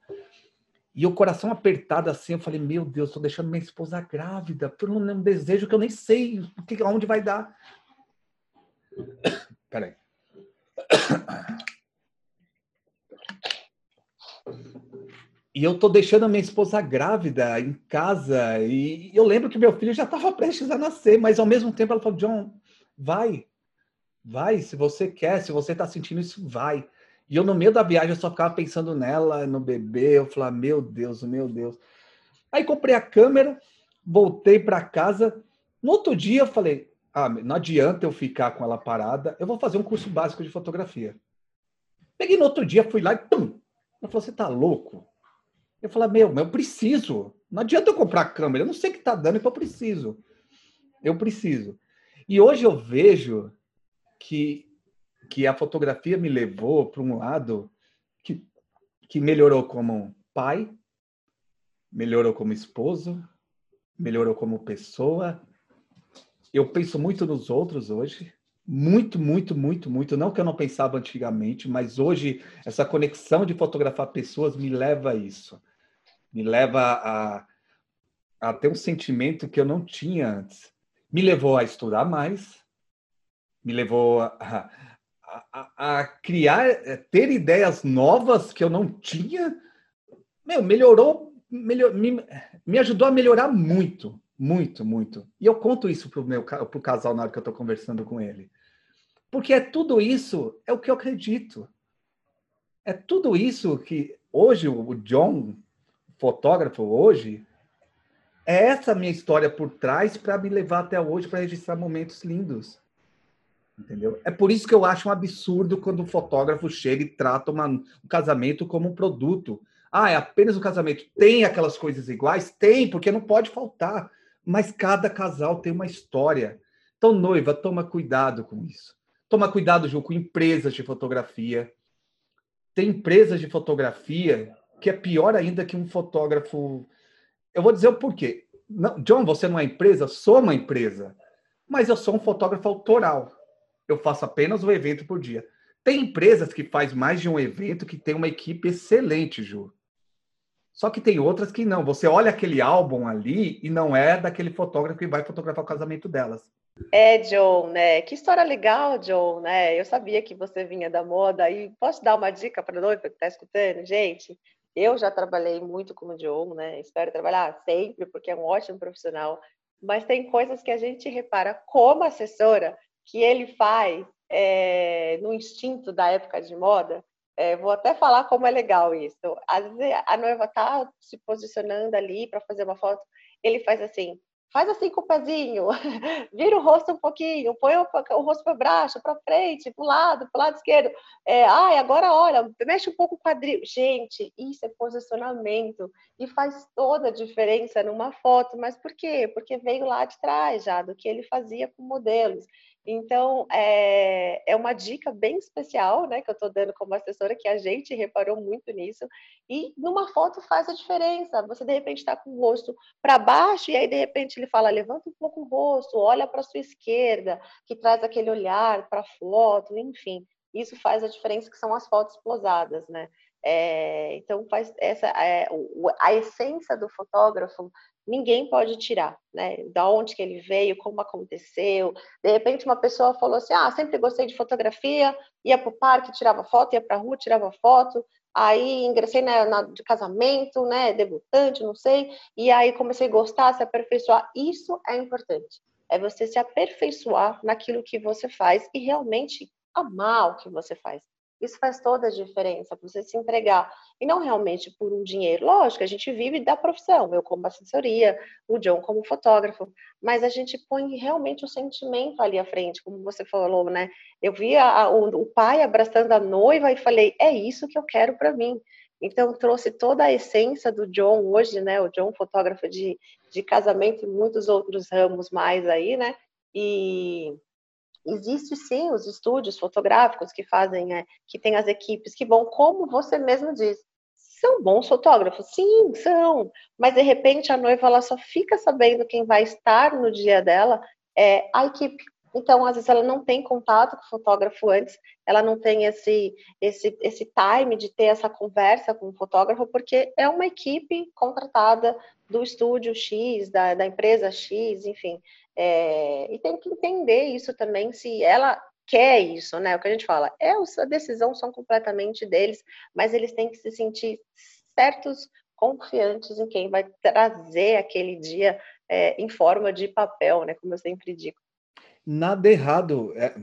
E o coração apertado assim, eu falei: Meu Deus, estou deixando minha esposa grávida por um desejo que eu nem sei que, aonde vai dar. [COUGHS] Peraí. [COUGHS] E eu tô deixando a minha esposa grávida em casa. E eu lembro que meu filho já estava prestes a nascer, mas ao mesmo tempo ela falou: John, vai, vai, se você quer, se você está sentindo isso, vai. E eu, no meio da viagem, eu só ficava pensando nela, no bebê. Eu falava: meu Deus, meu Deus. Aí comprei a câmera, voltei para casa. No outro dia, eu falei: ah, não adianta eu ficar com ela parada, eu vou fazer um curso básico de fotografia. Peguei no outro dia, fui lá e pum! Ela falou: você tá louco? Eu falei, meu, eu preciso. Não adianta eu comprar câmera, eu não sei o que está dando, então eu preciso. Eu preciso. E hoje eu vejo que, que a fotografia me levou para um lado que, que melhorou como pai, melhorou como esposo, melhorou como pessoa. Eu penso muito nos outros hoje. Muito, muito, muito, muito. Não que eu não pensava antigamente, mas hoje essa conexão de fotografar pessoas me leva a isso. Me leva a, a ter um sentimento que eu não tinha antes. Me levou a estudar mais, me levou a, a, a criar, a ter ideias novas que eu não tinha. Meu, melhorou melhor, me, me ajudou a melhorar muito, muito, muito. E eu conto isso pro meu pro casal na hora que eu estou conversando com ele. Porque é tudo isso, é o que eu acredito. É tudo isso que hoje o John, fotógrafo hoje, é essa minha história por trás para me levar até hoje para registrar momentos lindos. Entendeu? É por isso que eu acho um absurdo quando o fotógrafo chega e trata uma, um casamento como um produto. Ah, é apenas o casamento. Tem aquelas coisas iguais? Tem, porque não pode faltar. Mas cada casal tem uma história. Então, noiva, toma cuidado com isso. Toma cuidado, Ju, com empresas de fotografia. Tem empresas de fotografia que é pior ainda que um fotógrafo. Eu vou dizer o porquê. Não, John, você não é empresa? Sou uma empresa. Mas eu sou um fotógrafo autoral. Eu faço apenas um evento por dia. Tem empresas que faz mais de um evento que tem uma equipe excelente, Ju. Só que tem outras que não. Você olha aquele álbum ali e não é daquele fotógrafo que vai fotografar o casamento delas. É, John, né? Que história legal, John, né? Eu sabia que você vinha da moda e posso dar uma dica para a noiva que está escutando? Gente, eu já trabalhei muito com o John, né? Espero trabalhar sempre, porque é um ótimo profissional. Mas tem coisas que a gente repara como assessora que ele faz é, no instinto da época de moda, é, vou até falar como é legal isso. Às vezes a noiva tá se posicionando ali para fazer uma foto, ele faz assim, faz assim com o pezinho, [LAUGHS] vira o rosto um pouquinho, põe o, o rosto para baixo, para frente, para o lado, para o lado esquerdo. É, ai, agora olha, mexe um pouco o quadril. Gente, isso é posicionamento e faz toda a diferença numa foto. Mas por quê? Porque veio lá de trás já, do que ele fazia com modelos. Então, é, é uma dica bem especial, né, que eu estou dando como assessora, que a gente reparou muito nisso, e numa foto faz a diferença. Você, de repente, está com o rosto para baixo, e aí, de repente, ele fala, levanta um pouco o rosto, olha para a sua esquerda, que traz aquele olhar para a foto, enfim. Isso faz a diferença, que são as fotos posadas, né? É, então, faz essa, é, a essência do fotógrafo ninguém pode tirar, né? Da onde que ele veio, como aconteceu. De repente, uma pessoa falou assim: ah, sempre gostei de fotografia, ia para o parque, tirava foto, ia para a rua, tirava foto. Aí ingressei na, na, de casamento, né? Debutante, não sei. E aí comecei a gostar, se aperfeiçoar. Isso é importante. É você se aperfeiçoar naquilo que você faz e realmente amar o que você faz. Isso faz toda a diferença, você se entregar. E não realmente por um dinheiro. Lógico, a gente vive da profissão, eu como assessoria, o John como fotógrafo, mas a gente põe realmente o sentimento ali à frente, como você falou, né? Eu vi a, o, o pai abraçando a noiva e falei, é isso que eu quero para mim. Então, trouxe toda a essência do John hoje, né? O John, fotógrafo de, de casamento e muitos outros ramos mais aí, né? E Existe sim os estúdios fotográficos que fazem, é, que tem as equipes que vão, como você mesmo diz, são bons fotógrafos, sim, são, mas de repente a noiva ela só fica sabendo quem vai estar no dia dela é a equipe. Então, às vezes ela não tem contato com o fotógrafo antes, ela não tem esse esse esse time de ter essa conversa com o fotógrafo, porque é uma equipe contratada do estúdio X, da, da empresa X, enfim. É, e tem que entender isso também, se ela quer isso, né? O que a gente fala, é a decisão são completamente deles, mas eles têm que se sentir certos, confiantes em quem vai trazer aquele dia é, em forma de papel, né? Como eu sempre digo. Nada errado. É.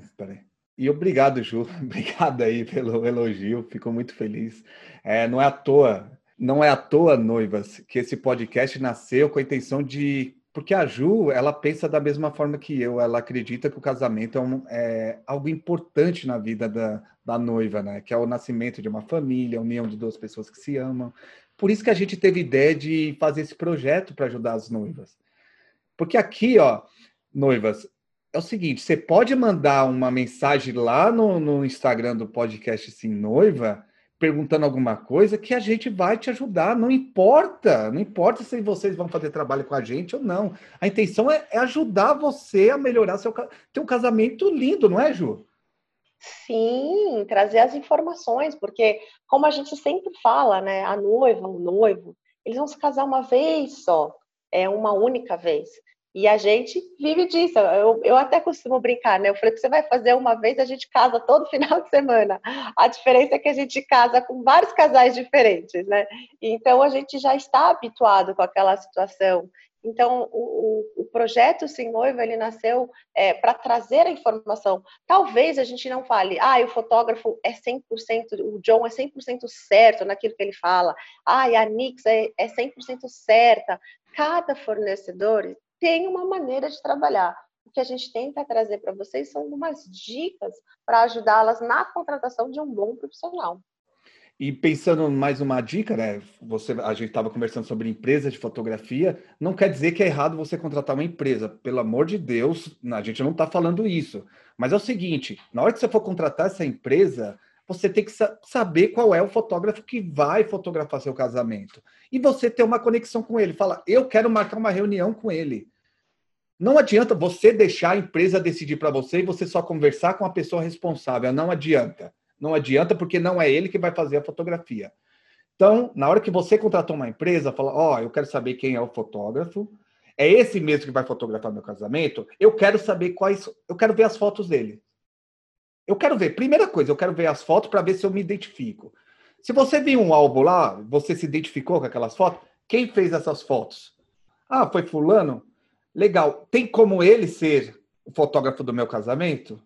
E obrigado, Ju. [LAUGHS] Obrigado aí pelo elogio. Fico muito feliz. É, não é à toa, não é à toa, noivas, que esse podcast nasceu com a intenção de porque a Ju, ela pensa da mesma forma que eu, ela acredita que o casamento é, um, é algo importante na vida da, da, noiva, né? Que é o nascimento de uma família, a união de duas pessoas que se amam. Por isso que a gente teve ideia de fazer esse projeto para ajudar as noivas. Porque aqui, ó, noivas, é o seguinte: você pode mandar uma mensagem lá no, no Instagram do podcast Sim Noiva perguntando alguma coisa que a gente vai te ajudar. Não importa, não importa se vocês vão fazer trabalho com a gente ou não. A intenção é, é ajudar você a melhorar seu ter um casamento lindo, não é, Ju? Sim, trazer as informações, porque como a gente sempre fala, né, a noiva, o noivo, eles vão se casar uma vez só, é uma única vez. E a gente vive disso. Eu, eu até costumo brincar, né? Eu falei que você vai fazer uma vez, a gente casa todo [LAUGHS] final de semana. A diferença é que a gente casa com vários casais diferentes, né? Então a gente já está habituado com aquela situação. Então, o, o, o projeto Sem Noiva, ele nasceu é, para trazer a informação. Talvez a gente não fale, ah, o fotógrafo é 100%, o John é 100% certo naquilo que ele fala, ah, a Nix é, é 100% certa. Cada fornecedor tem uma maneira de trabalhar. O que a gente tenta trazer para vocês são algumas dicas para ajudá-las na contratação de um bom profissional. E pensando mais uma dica, né? Você, a gente estava conversando sobre empresa de fotografia. Não quer dizer que é errado você contratar uma empresa. Pelo amor de Deus, a gente não está falando isso. Mas é o seguinte: na hora que você for contratar essa empresa, você tem que saber qual é o fotógrafo que vai fotografar seu casamento. E você ter uma conexão com ele. Fala, eu quero marcar uma reunião com ele. Não adianta você deixar a empresa decidir para você e você só conversar com a pessoa responsável. Não adianta. Não adianta porque não é ele que vai fazer a fotografia. Então, na hora que você contratou uma empresa, fala: Ó, oh, eu quero saber quem é o fotógrafo. É esse mesmo que vai fotografar meu casamento? Eu quero saber quais. Eu quero ver as fotos dele. Eu quero ver, primeira coisa, eu quero ver as fotos para ver se eu me identifico. Se você viu um álbum lá, você se identificou com aquelas fotos? Quem fez essas fotos? Ah, foi fulano? Legal. Tem como ele ser o fotógrafo do meu casamento?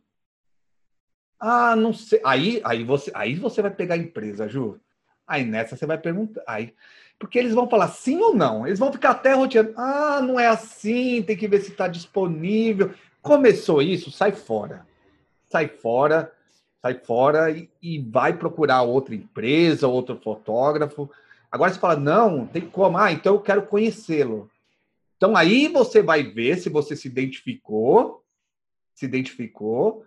Ah, não sei. Aí, aí você, aí você vai pegar a empresa, Ju. Aí nessa você vai perguntar, aí, porque eles vão falar sim ou não. Eles vão ficar até roteando. Ah, não é assim. Tem que ver se está disponível. Começou isso, sai fora sai fora, sai fora e, e vai procurar outra empresa, outro fotógrafo. Agora você fala, não, tem como, ah, então eu quero conhecê-lo. Então aí você vai ver se você se identificou, se identificou,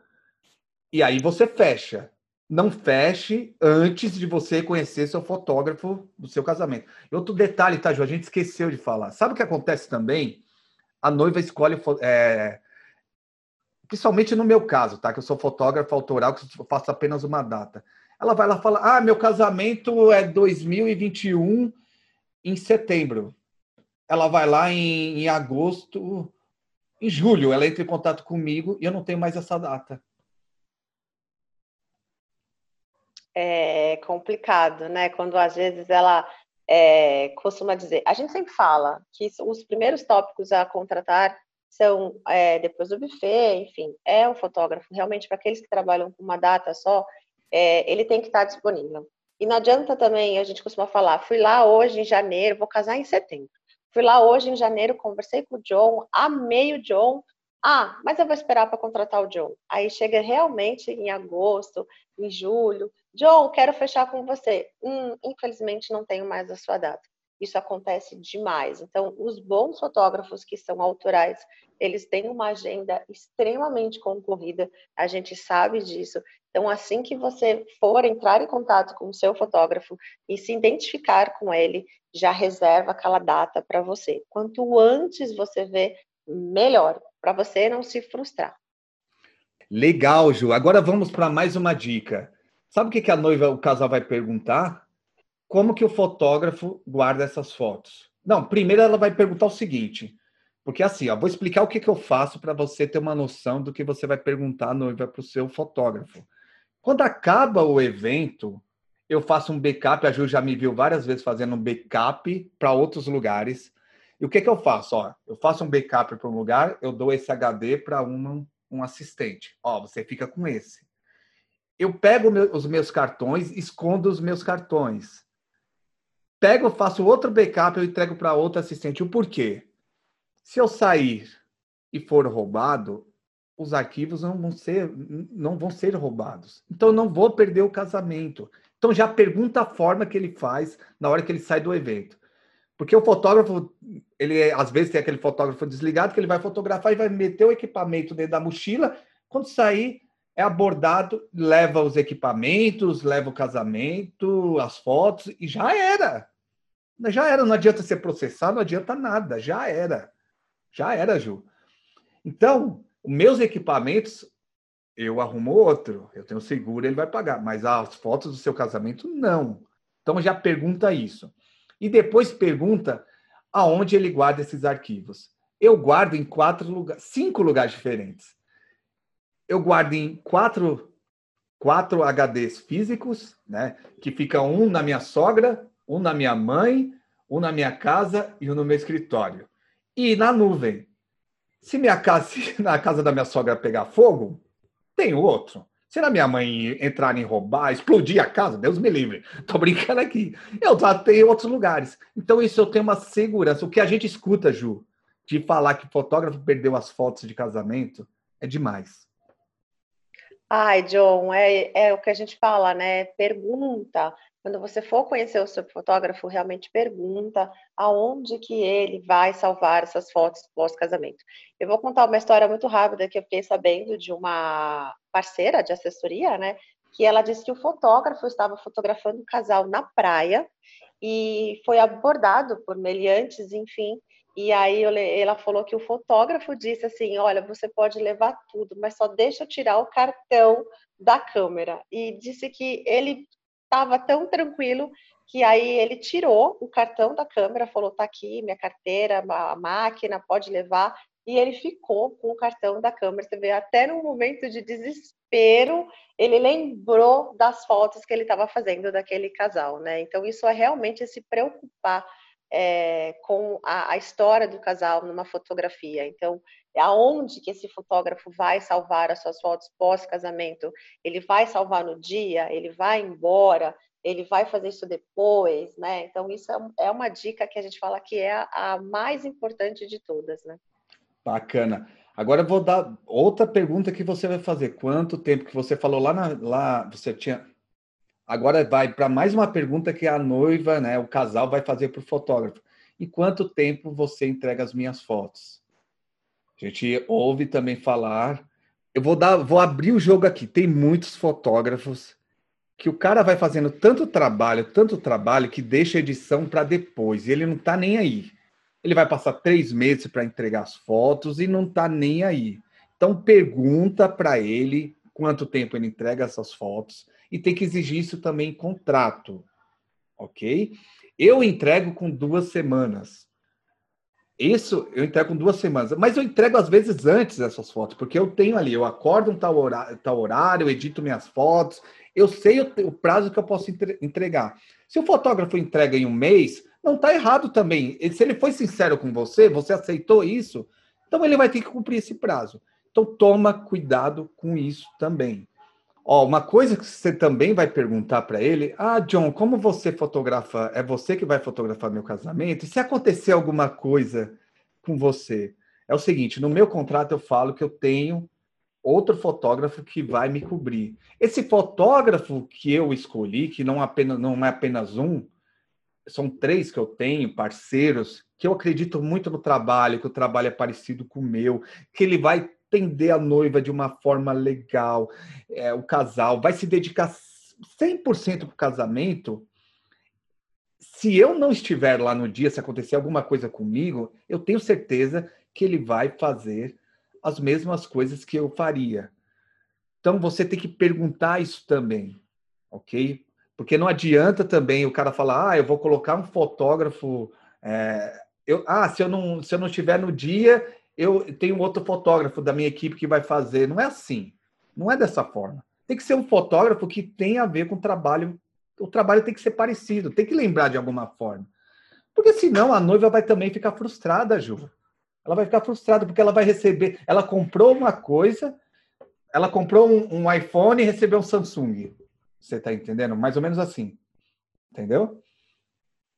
e aí você fecha. Não feche antes de você conhecer seu fotógrafo do seu casamento. E outro detalhe, tá, Ju? A gente esqueceu de falar. Sabe o que acontece também? A noiva escolhe é, principalmente no meu caso, tá? Que eu sou fotógrafo autoral, que eu faço apenas uma data. Ela vai lá e fala: Ah, meu casamento é 2021 em setembro. Ela vai lá em, em agosto, em julho, ela entra em contato comigo e eu não tenho mais essa data. É complicado, né? Quando às vezes ela é, costuma dizer, a gente sempre fala que os primeiros tópicos a contratar são é, depois do buffet, enfim, é o fotógrafo. Realmente, para aqueles que trabalham com uma data só, é, ele tem que estar disponível. E não adianta também, a gente costuma falar, fui lá hoje em janeiro, vou casar em setembro. Fui lá hoje em janeiro, conversei com o John, amei o John. Ah, mas eu vou esperar para contratar o John. Aí chega realmente em agosto, em julho. John, quero fechar com você. Hum, infelizmente não tenho mais a sua data. Isso acontece demais. Então, os bons fotógrafos que são autorais, eles têm uma agenda extremamente concorrida, a gente sabe disso. Então, assim que você for entrar em contato com o seu fotógrafo e se identificar com ele, já reserva aquela data para você. Quanto antes você vê, melhor, para você não se frustrar. Legal, Ju. Agora vamos para mais uma dica. Sabe o que, a noiva, o casal vai perguntar? Como que o fotógrafo guarda essas fotos? Não, primeiro ela vai perguntar o seguinte, porque assim, ó, vou explicar o que, que eu faço para você ter uma noção do que você vai perguntar à noiva para o seu fotógrafo. Quando acaba o evento, eu faço um backup, a Ju já me viu várias vezes fazendo um backup para outros lugares. E o que, que eu faço? Ó, eu faço um backup para um lugar, eu dou esse HD para um, um assistente. Ó, você fica com esse. Eu pego meu, os meus cartões, escondo os meus cartões pego, faço outro backup, eu entrego para outro assistente. O porquê? Se eu sair e for roubado, os arquivos não vão ser, não vão ser roubados. Então, não vou perder o casamento. Então, já pergunta a forma que ele faz na hora que ele sai do evento. Porque o fotógrafo, ele às vezes tem aquele fotógrafo desligado que ele vai fotografar e vai meter o equipamento dentro da mochila. Quando sair, é abordado, leva os equipamentos, leva o casamento, as fotos e já era. Já era, não adianta ser processado, não adianta nada, já era. Já era, Ju. Então, meus equipamentos, eu arrumo outro. Eu tenho seguro, ele vai pagar. Mas as fotos do seu casamento, não. Então, já pergunta isso. E depois pergunta aonde ele guarda esses arquivos. Eu guardo em quatro lugares, cinco lugares diferentes. Eu guardo em quatro, quatro HDs físicos, né? Que fica um na minha sogra, um na minha mãe, um na minha casa e um no meu escritório. E na nuvem. Se minha casa, [LAUGHS] se na casa da minha sogra pegar fogo, tem outro. Se na minha mãe entrar em roubar, explodir a casa, Deus me livre. [LAUGHS] Tô brincando aqui. Eu já tenho outros lugares. Então, isso eu tenho uma segurança. O que a gente escuta, Ju, de falar que fotógrafo perdeu as fotos de casamento, é demais. Ai, John, é, é o que a gente fala, né? Pergunta. Quando você for conhecer o seu fotógrafo, realmente pergunta aonde que ele vai salvar essas fotos pós-casamento. Eu vou contar uma história muito rápida que eu fiquei sabendo de uma parceira de assessoria, né? Que ela disse que o fotógrafo estava fotografando um casal na praia e foi abordado por meliantes, enfim, e aí ela falou que o fotógrafo disse assim: olha, você pode levar tudo, mas só deixa eu tirar o cartão da câmera. E disse que ele estava tão tranquilo que aí ele tirou o cartão da câmera, falou: tá aqui minha carteira, a máquina, pode levar. E ele ficou com o cartão da câmera. Você vê, até no momento de desespero, ele lembrou das fotos que ele estava fazendo daquele casal, né? Então, isso é realmente se preocupar é, com a, a, história do casal numa fotografia. Então, aonde que esse fotógrafo vai salvar as suas fotos pós-casamento? Ele vai salvar no dia? Ele vai embora? Ele vai fazer isso depois, né? Então, isso é, é uma dica que a gente fala que é a, a mais importante de todas, né? Bacana. Agora eu vou dar outra pergunta que você vai fazer. Quanto tempo que você falou lá, na, lá você tinha Agora vai para mais uma pergunta que a noiva, né, o casal vai fazer para o fotógrafo. E quanto tempo você entrega as minhas fotos? A gente ouve também falar. Eu vou dar, vou abrir o jogo aqui. Tem muitos fotógrafos que o cara vai fazendo tanto trabalho, tanto trabalho que deixa a edição para depois. E ele não está nem aí. Ele vai passar três meses para entregar as fotos e não está nem aí. Então pergunta para ele quanto tempo ele entrega essas fotos e tem que exigir isso também em contrato, ok? Eu entrego com duas semanas. Isso eu entrego com duas semanas, mas eu entrego às vezes antes essas fotos, porque eu tenho ali, eu acordo um tal horário, tal horário eu edito minhas fotos, eu sei o, o prazo que eu posso entregar. Se o fotógrafo entrega em um mês, não está errado também. Se ele foi sincero com você, você aceitou isso, então ele vai ter que cumprir esse prazo. Então toma cuidado com isso também. Ó, uma coisa que você também vai perguntar para ele: Ah, John, como você fotografa? É você que vai fotografar meu casamento? E se acontecer alguma coisa com você? É o seguinte: no meu contrato eu falo que eu tenho outro fotógrafo que vai me cobrir. Esse fotógrafo que eu escolhi, que não, apenas, não é apenas um, são três que eu tenho, parceiros, que eu acredito muito no trabalho, que o trabalho é parecido com o meu, que ele vai atender a noiva de uma forma legal, é, o casal vai se dedicar 100% para o casamento. Se eu não estiver lá no dia, se acontecer alguma coisa comigo, eu tenho certeza que ele vai fazer as mesmas coisas que eu faria. Então você tem que perguntar isso também, ok? Porque não adianta também o cara falar, ah, eu vou colocar um fotógrafo. É, eu, ah, se eu não se eu não estiver no dia, eu tenho outro fotógrafo da minha equipe que vai fazer. Não é assim. Não é dessa forma. Tem que ser um fotógrafo que tem a ver com o trabalho. O trabalho tem que ser parecido, tem que lembrar de alguma forma. Porque senão a noiva vai também ficar frustrada, Ju. Ela vai ficar frustrada porque ela vai receber. Ela comprou uma coisa, ela comprou um, um iPhone e recebeu um Samsung. Você está entendendo? Mais ou menos assim. Entendeu?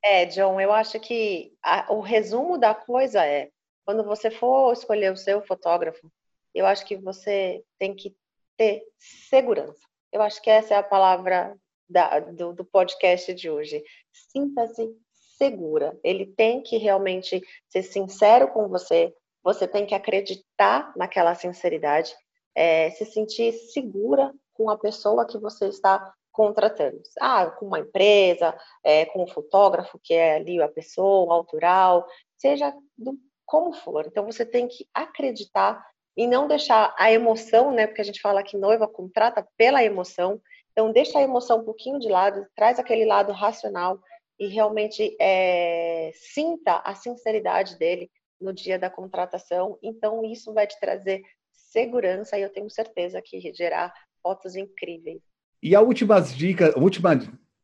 É, John, eu acho que a, o resumo da coisa é quando você for escolher o seu fotógrafo, eu acho que você tem que ter segurança. Eu acho que essa é a palavra da, do, do podcast de hoje. Sinta-se segura. Ele tem que realmente ser sincero com você. Você tem que acreditar naquela sinceridade. é, se sentir segura com a pessoa que você está contratando. Ah, com uma empresa, é, com um fotógrafo, que é ali a pessoa, autoral, seja do, como for. Então, você tem que acreditar e não deixar a emoção, né? Porque a gente fala que noiva contrata pela emoção. Então, deixa a emoção um pouquinho de lado, traz aquele lado racional e realmente é, sinta a sinceridade dele no dia da contratação. Então, isso vai te trazer segurança e eu tenho certeza que gerar fotos incríveis. E a última dica, última,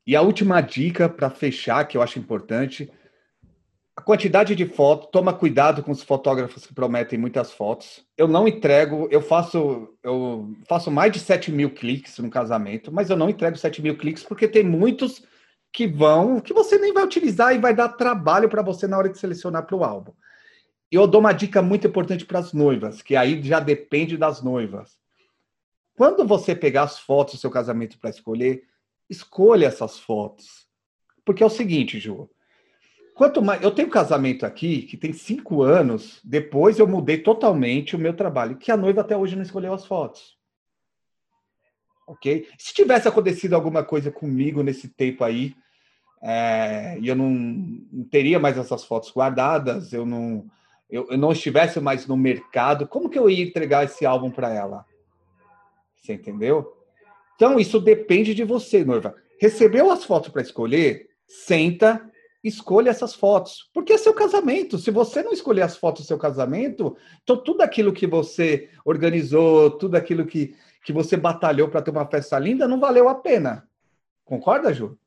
e a última dica para fechar, que eu acho importante, quantidade de fotos, toma cuidado com os fotógrafos que prometem muitas fotos. Eu não entrego, eu faço, eu faço mais de 7 mil cliques no casamento, mas eu não entrego 7 mil cliques porque tem muitos que vão, que você nem vai utilizar e vai dar trabalho para você na hora de selecionar para o álbum. Eu dou uma dica muito importante para as noivas, que aí já depende das noivas. Quando você pegar as fotos do seu casamento para escolher, escolha essas fotos. Porque é o seguinte, Ju, Quanto mais. Eu tenho casamento aqui que tem cinco anos, depois eu mudei totalmente o meu trabalho, que a noiva até hoje não escolheu as fotos. Ok? Se tivesse acontecido alguma coisa comigo nesse tempo aí, é, e eu não, não, teria mais essas fotos guardadas, eu não, eu, eu não estivesse mais no mercado, como que eu ia entregar esse álbum para ela? Você entendeu? Então, isso depende de você, noiva. Recebeu as fotos para escolher? Senta escolha essas fotos, porque é seu casamento. Se você não escolher as fotos do seu casamento, então tudo aquilo que você organizou, tudo aquilo que, que você batalhou para ter uma festa linda, não valeu a pena. Concorda, Ju?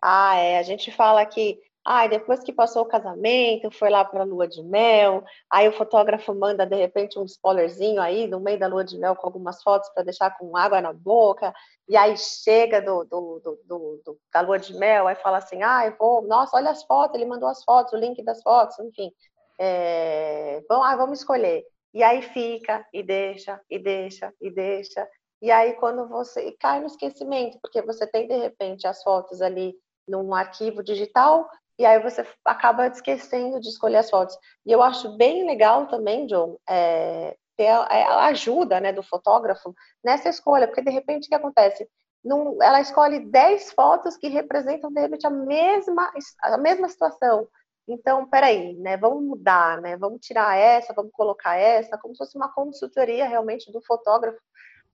Ah, é. A gente fala que Ai, depois que passou o casamento, foi lá para a lua de mel, aí o fotógrafo manda de repente um spoilerzinho aí no meio da lua de mel com algumas fotos para deixar com água na boca, e aí chega do, do, do, do, da lua de mel, aí fala assim, ai, vou, nossa, olha as fotos, ele mandou as fotos, o link das fotos, enfim, é, vamos, ah, vamos escolher. E aí fica, e deixa, e deixa, e deixa, e aí quando você cai no esquecimento, porque você tem de repente as fotos ali num arquivo digital e aí você acaba esquecendo de escolher as fotos. E eu acho bem legal também, John, é, ter a, a, ajuda né, do fotógrafo nessa escolha, porque de repente o que acontece? Num, ela escolhe 10 fotos que representam, de repente, a mesma, a mesma situação. Então, peraí, né? Vamos mudar, né? Vamos tirar essa, vamos colocar essa, como se fosse uma consultoria realmente do fotógrafo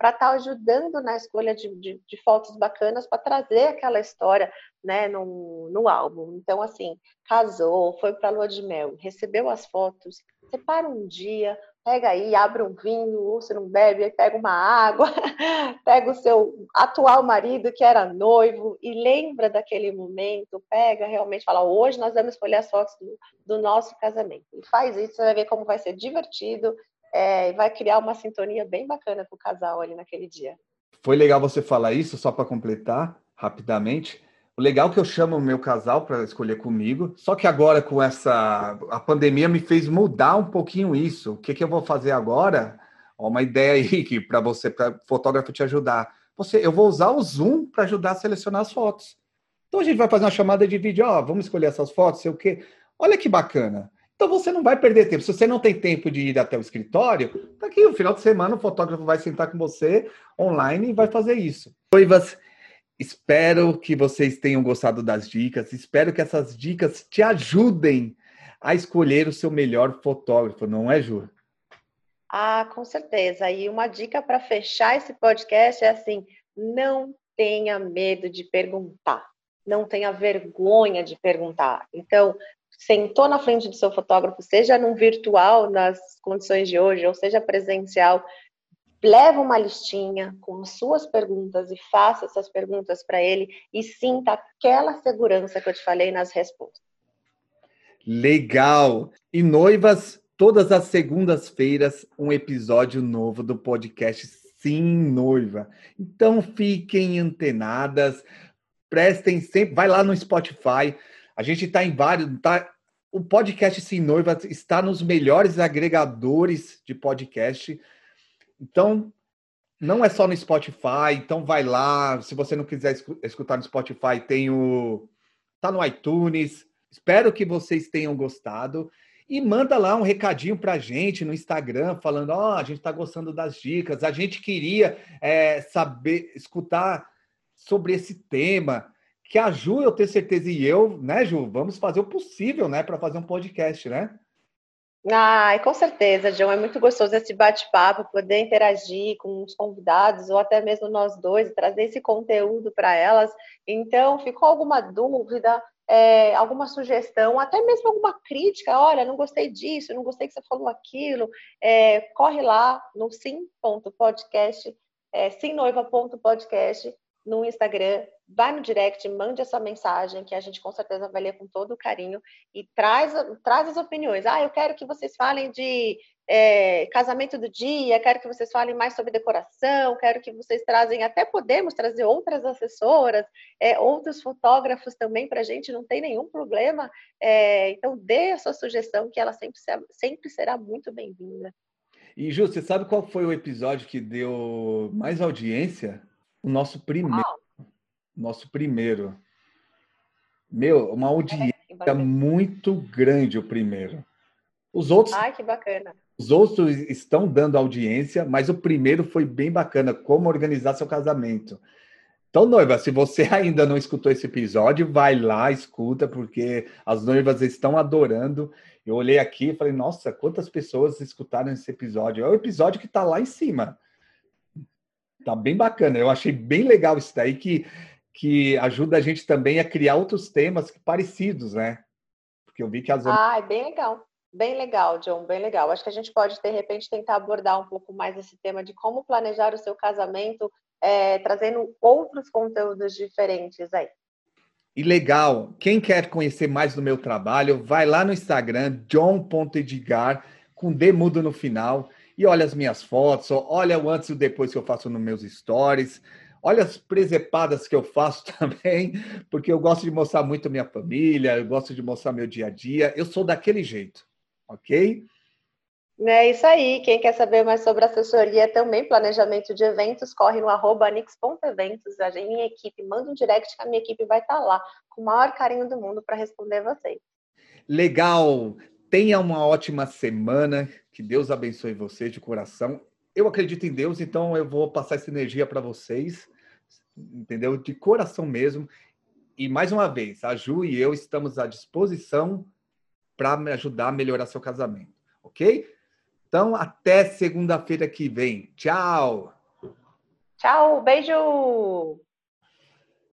para estar tá ajudando na escolha de, de, de fotos bacanas para trazer aquela história né, no, no álbum. Então, assim, casou, foi para a lua de mel, recebeu as fotos, separa um dia, pega aí, abre um vinho, ou se não bebe, aí pega uma água, [LAUGHS] pega o seu atual marido que era noivo e lembra daquele momento, pega realmente, fala, hoje nós vamos escolher as fotos do, do nosso casamento. E faz isso, você vai ver como vai ser divertido é, vai criar uma sintonia bem bacana com o casal ali naquele dia. Foi legal você falar isso, só para completar rapidamente. O legal é que eu chamo o meu casal para escolher comigo, só que agora com essa a pandemia me fez mudar um pouquinho isso. O que, que eu vou fazer agora? Ó, uma ideia aí que para você, para fotógrafo te ajudar. Você, eu vou usar o Zoom para ajudar a selecionar as fotos. Então a gente vai fazer uma chamada de vídeo, ó, vamos escolher essas fotos, sei o quê. Olha que bacana. Então você não vai perder tempo. Se você não tem tempo de ir até o escritório, tá aqui no final de semana o fotógrafo vai sentar com você online e vai fazer isso. Noivas, espero que vocês tenham gostado das dicas. Espero que essas dicas te ajudem a escolher o seu melhor fotógrafo, não é, Ju? Ah, com certeza. E uma dica para fechar esse podcast é assim: não tenha medo de perguntar. Não tenha vergonha de perguntar. Então, sentou na frente do seu fotógrafo, seja num virtual, nas condições de hoje, ou seja presencial, leva uma listinha com as suas perguntas e faça essas perguntas para ele e sinta aquela segurança que eu te falei nas respostas. Legal! E noivas, todas as segundas-feiras, um episódio novo do podcast Sim Noiva. Então fiquem antenadas, prestem sempre, vai lá no Spotify, a gente está em vários. Tá, o podcast Sim Noiva está nos melhores agregadores de podcast. Então, não é só no Spotify. Então, vai lá. Se você não quiser escutar no Spotify, tem o. Tá no iTunes. Espero que vocês tenham gostado. e manda lá um recadinho para a gente no Instagram, falando: Ó, oh, a gente está gostando das dicas, a gente queria é, saber, escutar sobre esse tema. Que a Ju, eu tenho certeza, e eu, né, Ju, vamos fazer o possível, né, para fazer um podcast, né? Ai, com certeza, João. É muito gostoso esse bate-papo, poder interagir com os convidados, ou até mesmo nós dois, trazer esse conteúdo para elas. Então, ficou alguma dúvida? é, alguma sugestão, até mesmo alguma crítica, olha, não gostei disso, não gostei que você falou aquilo, é, corre lá no sim.podcast, é, simnoiva.podcast no Instagram, vai no direct, mande essa mensagem que a gente com certeza vai ler com todo carinho e traz, traz as opiniões. Ah, eu quero que vocês falem de é, casamento do dia, quero que vocês falem mais sobre decoração, quero que vocês trazem, até podemos trazer outras assessoras, é, outros fotógrafos também para a gente, não tem nenhum problema. É, então, dê a sua sugestão, que ela sempre, sempre será muito bem-vinda. E, Ju, você sabe qual foi o episódio que deu mais audiência? O nosso primeiro. Nosso primeiro. Meu, uma audiência é, muito grande o primeiro. Os outros. Ai, que bacana. Os outros estão dando audiência, mas o primeiro foi bem bacana, como organizar seu casamento. Então, noiva, se você [LAUGHS] ainda não escutou esse episódio, vai lá, escuta, porque as noivas estão adorando. Eu olhei aqui e falei, nossa, quantas pessoas escutaram esse episódio? É o episódio que está lá em cima. Tá bem bacana. Eu achei bem legal isso daí, que, que ajuda a gente também a criar outros temas parecidos, né? Porque eu vi que as. Ah, é bem legal. Bem legal, John, bem legal. Acho que a gente pode, de repente, tentar abordar um pouco mais esse tema de como planejar o seu casamento, é, trazendo outros conteúdos diferentes aí. E legal, quem quer conhecer mais do meu trabalho, vai lá no Instagram, john.edgar, com D mudo no final, e olha as minhas fotos, olha o antes e o depois que eu faço nos meus stories, olha as presepadas que eu faço [LAUGHS] também, porque eu gosto de mostrar muito minha família, eu gosto de mostrar meu dia a dia, eu sou daquele jeito ok? É isso aí. Quem quer saber mais sobre assessoria também, planejamento de eventos, corre no arroba nix.eventos. A minha equipe manda um direct que a minha equipe vai estar tá lá, com o maior carinho do mundo para responder vocês. Legal! Tenha uma ótima semana. Que Deus abençoe você de coração. Eu acredito em Deus, então eu vou passar essa energia para vocês, entendeu? De coração mesmo. E mais uma vez, a Ju e eu estamos à disposição para me ajudar a melhorar seu casamento, ok? Então, até segunda-feira que vem. Tchau! Tchau, beijo!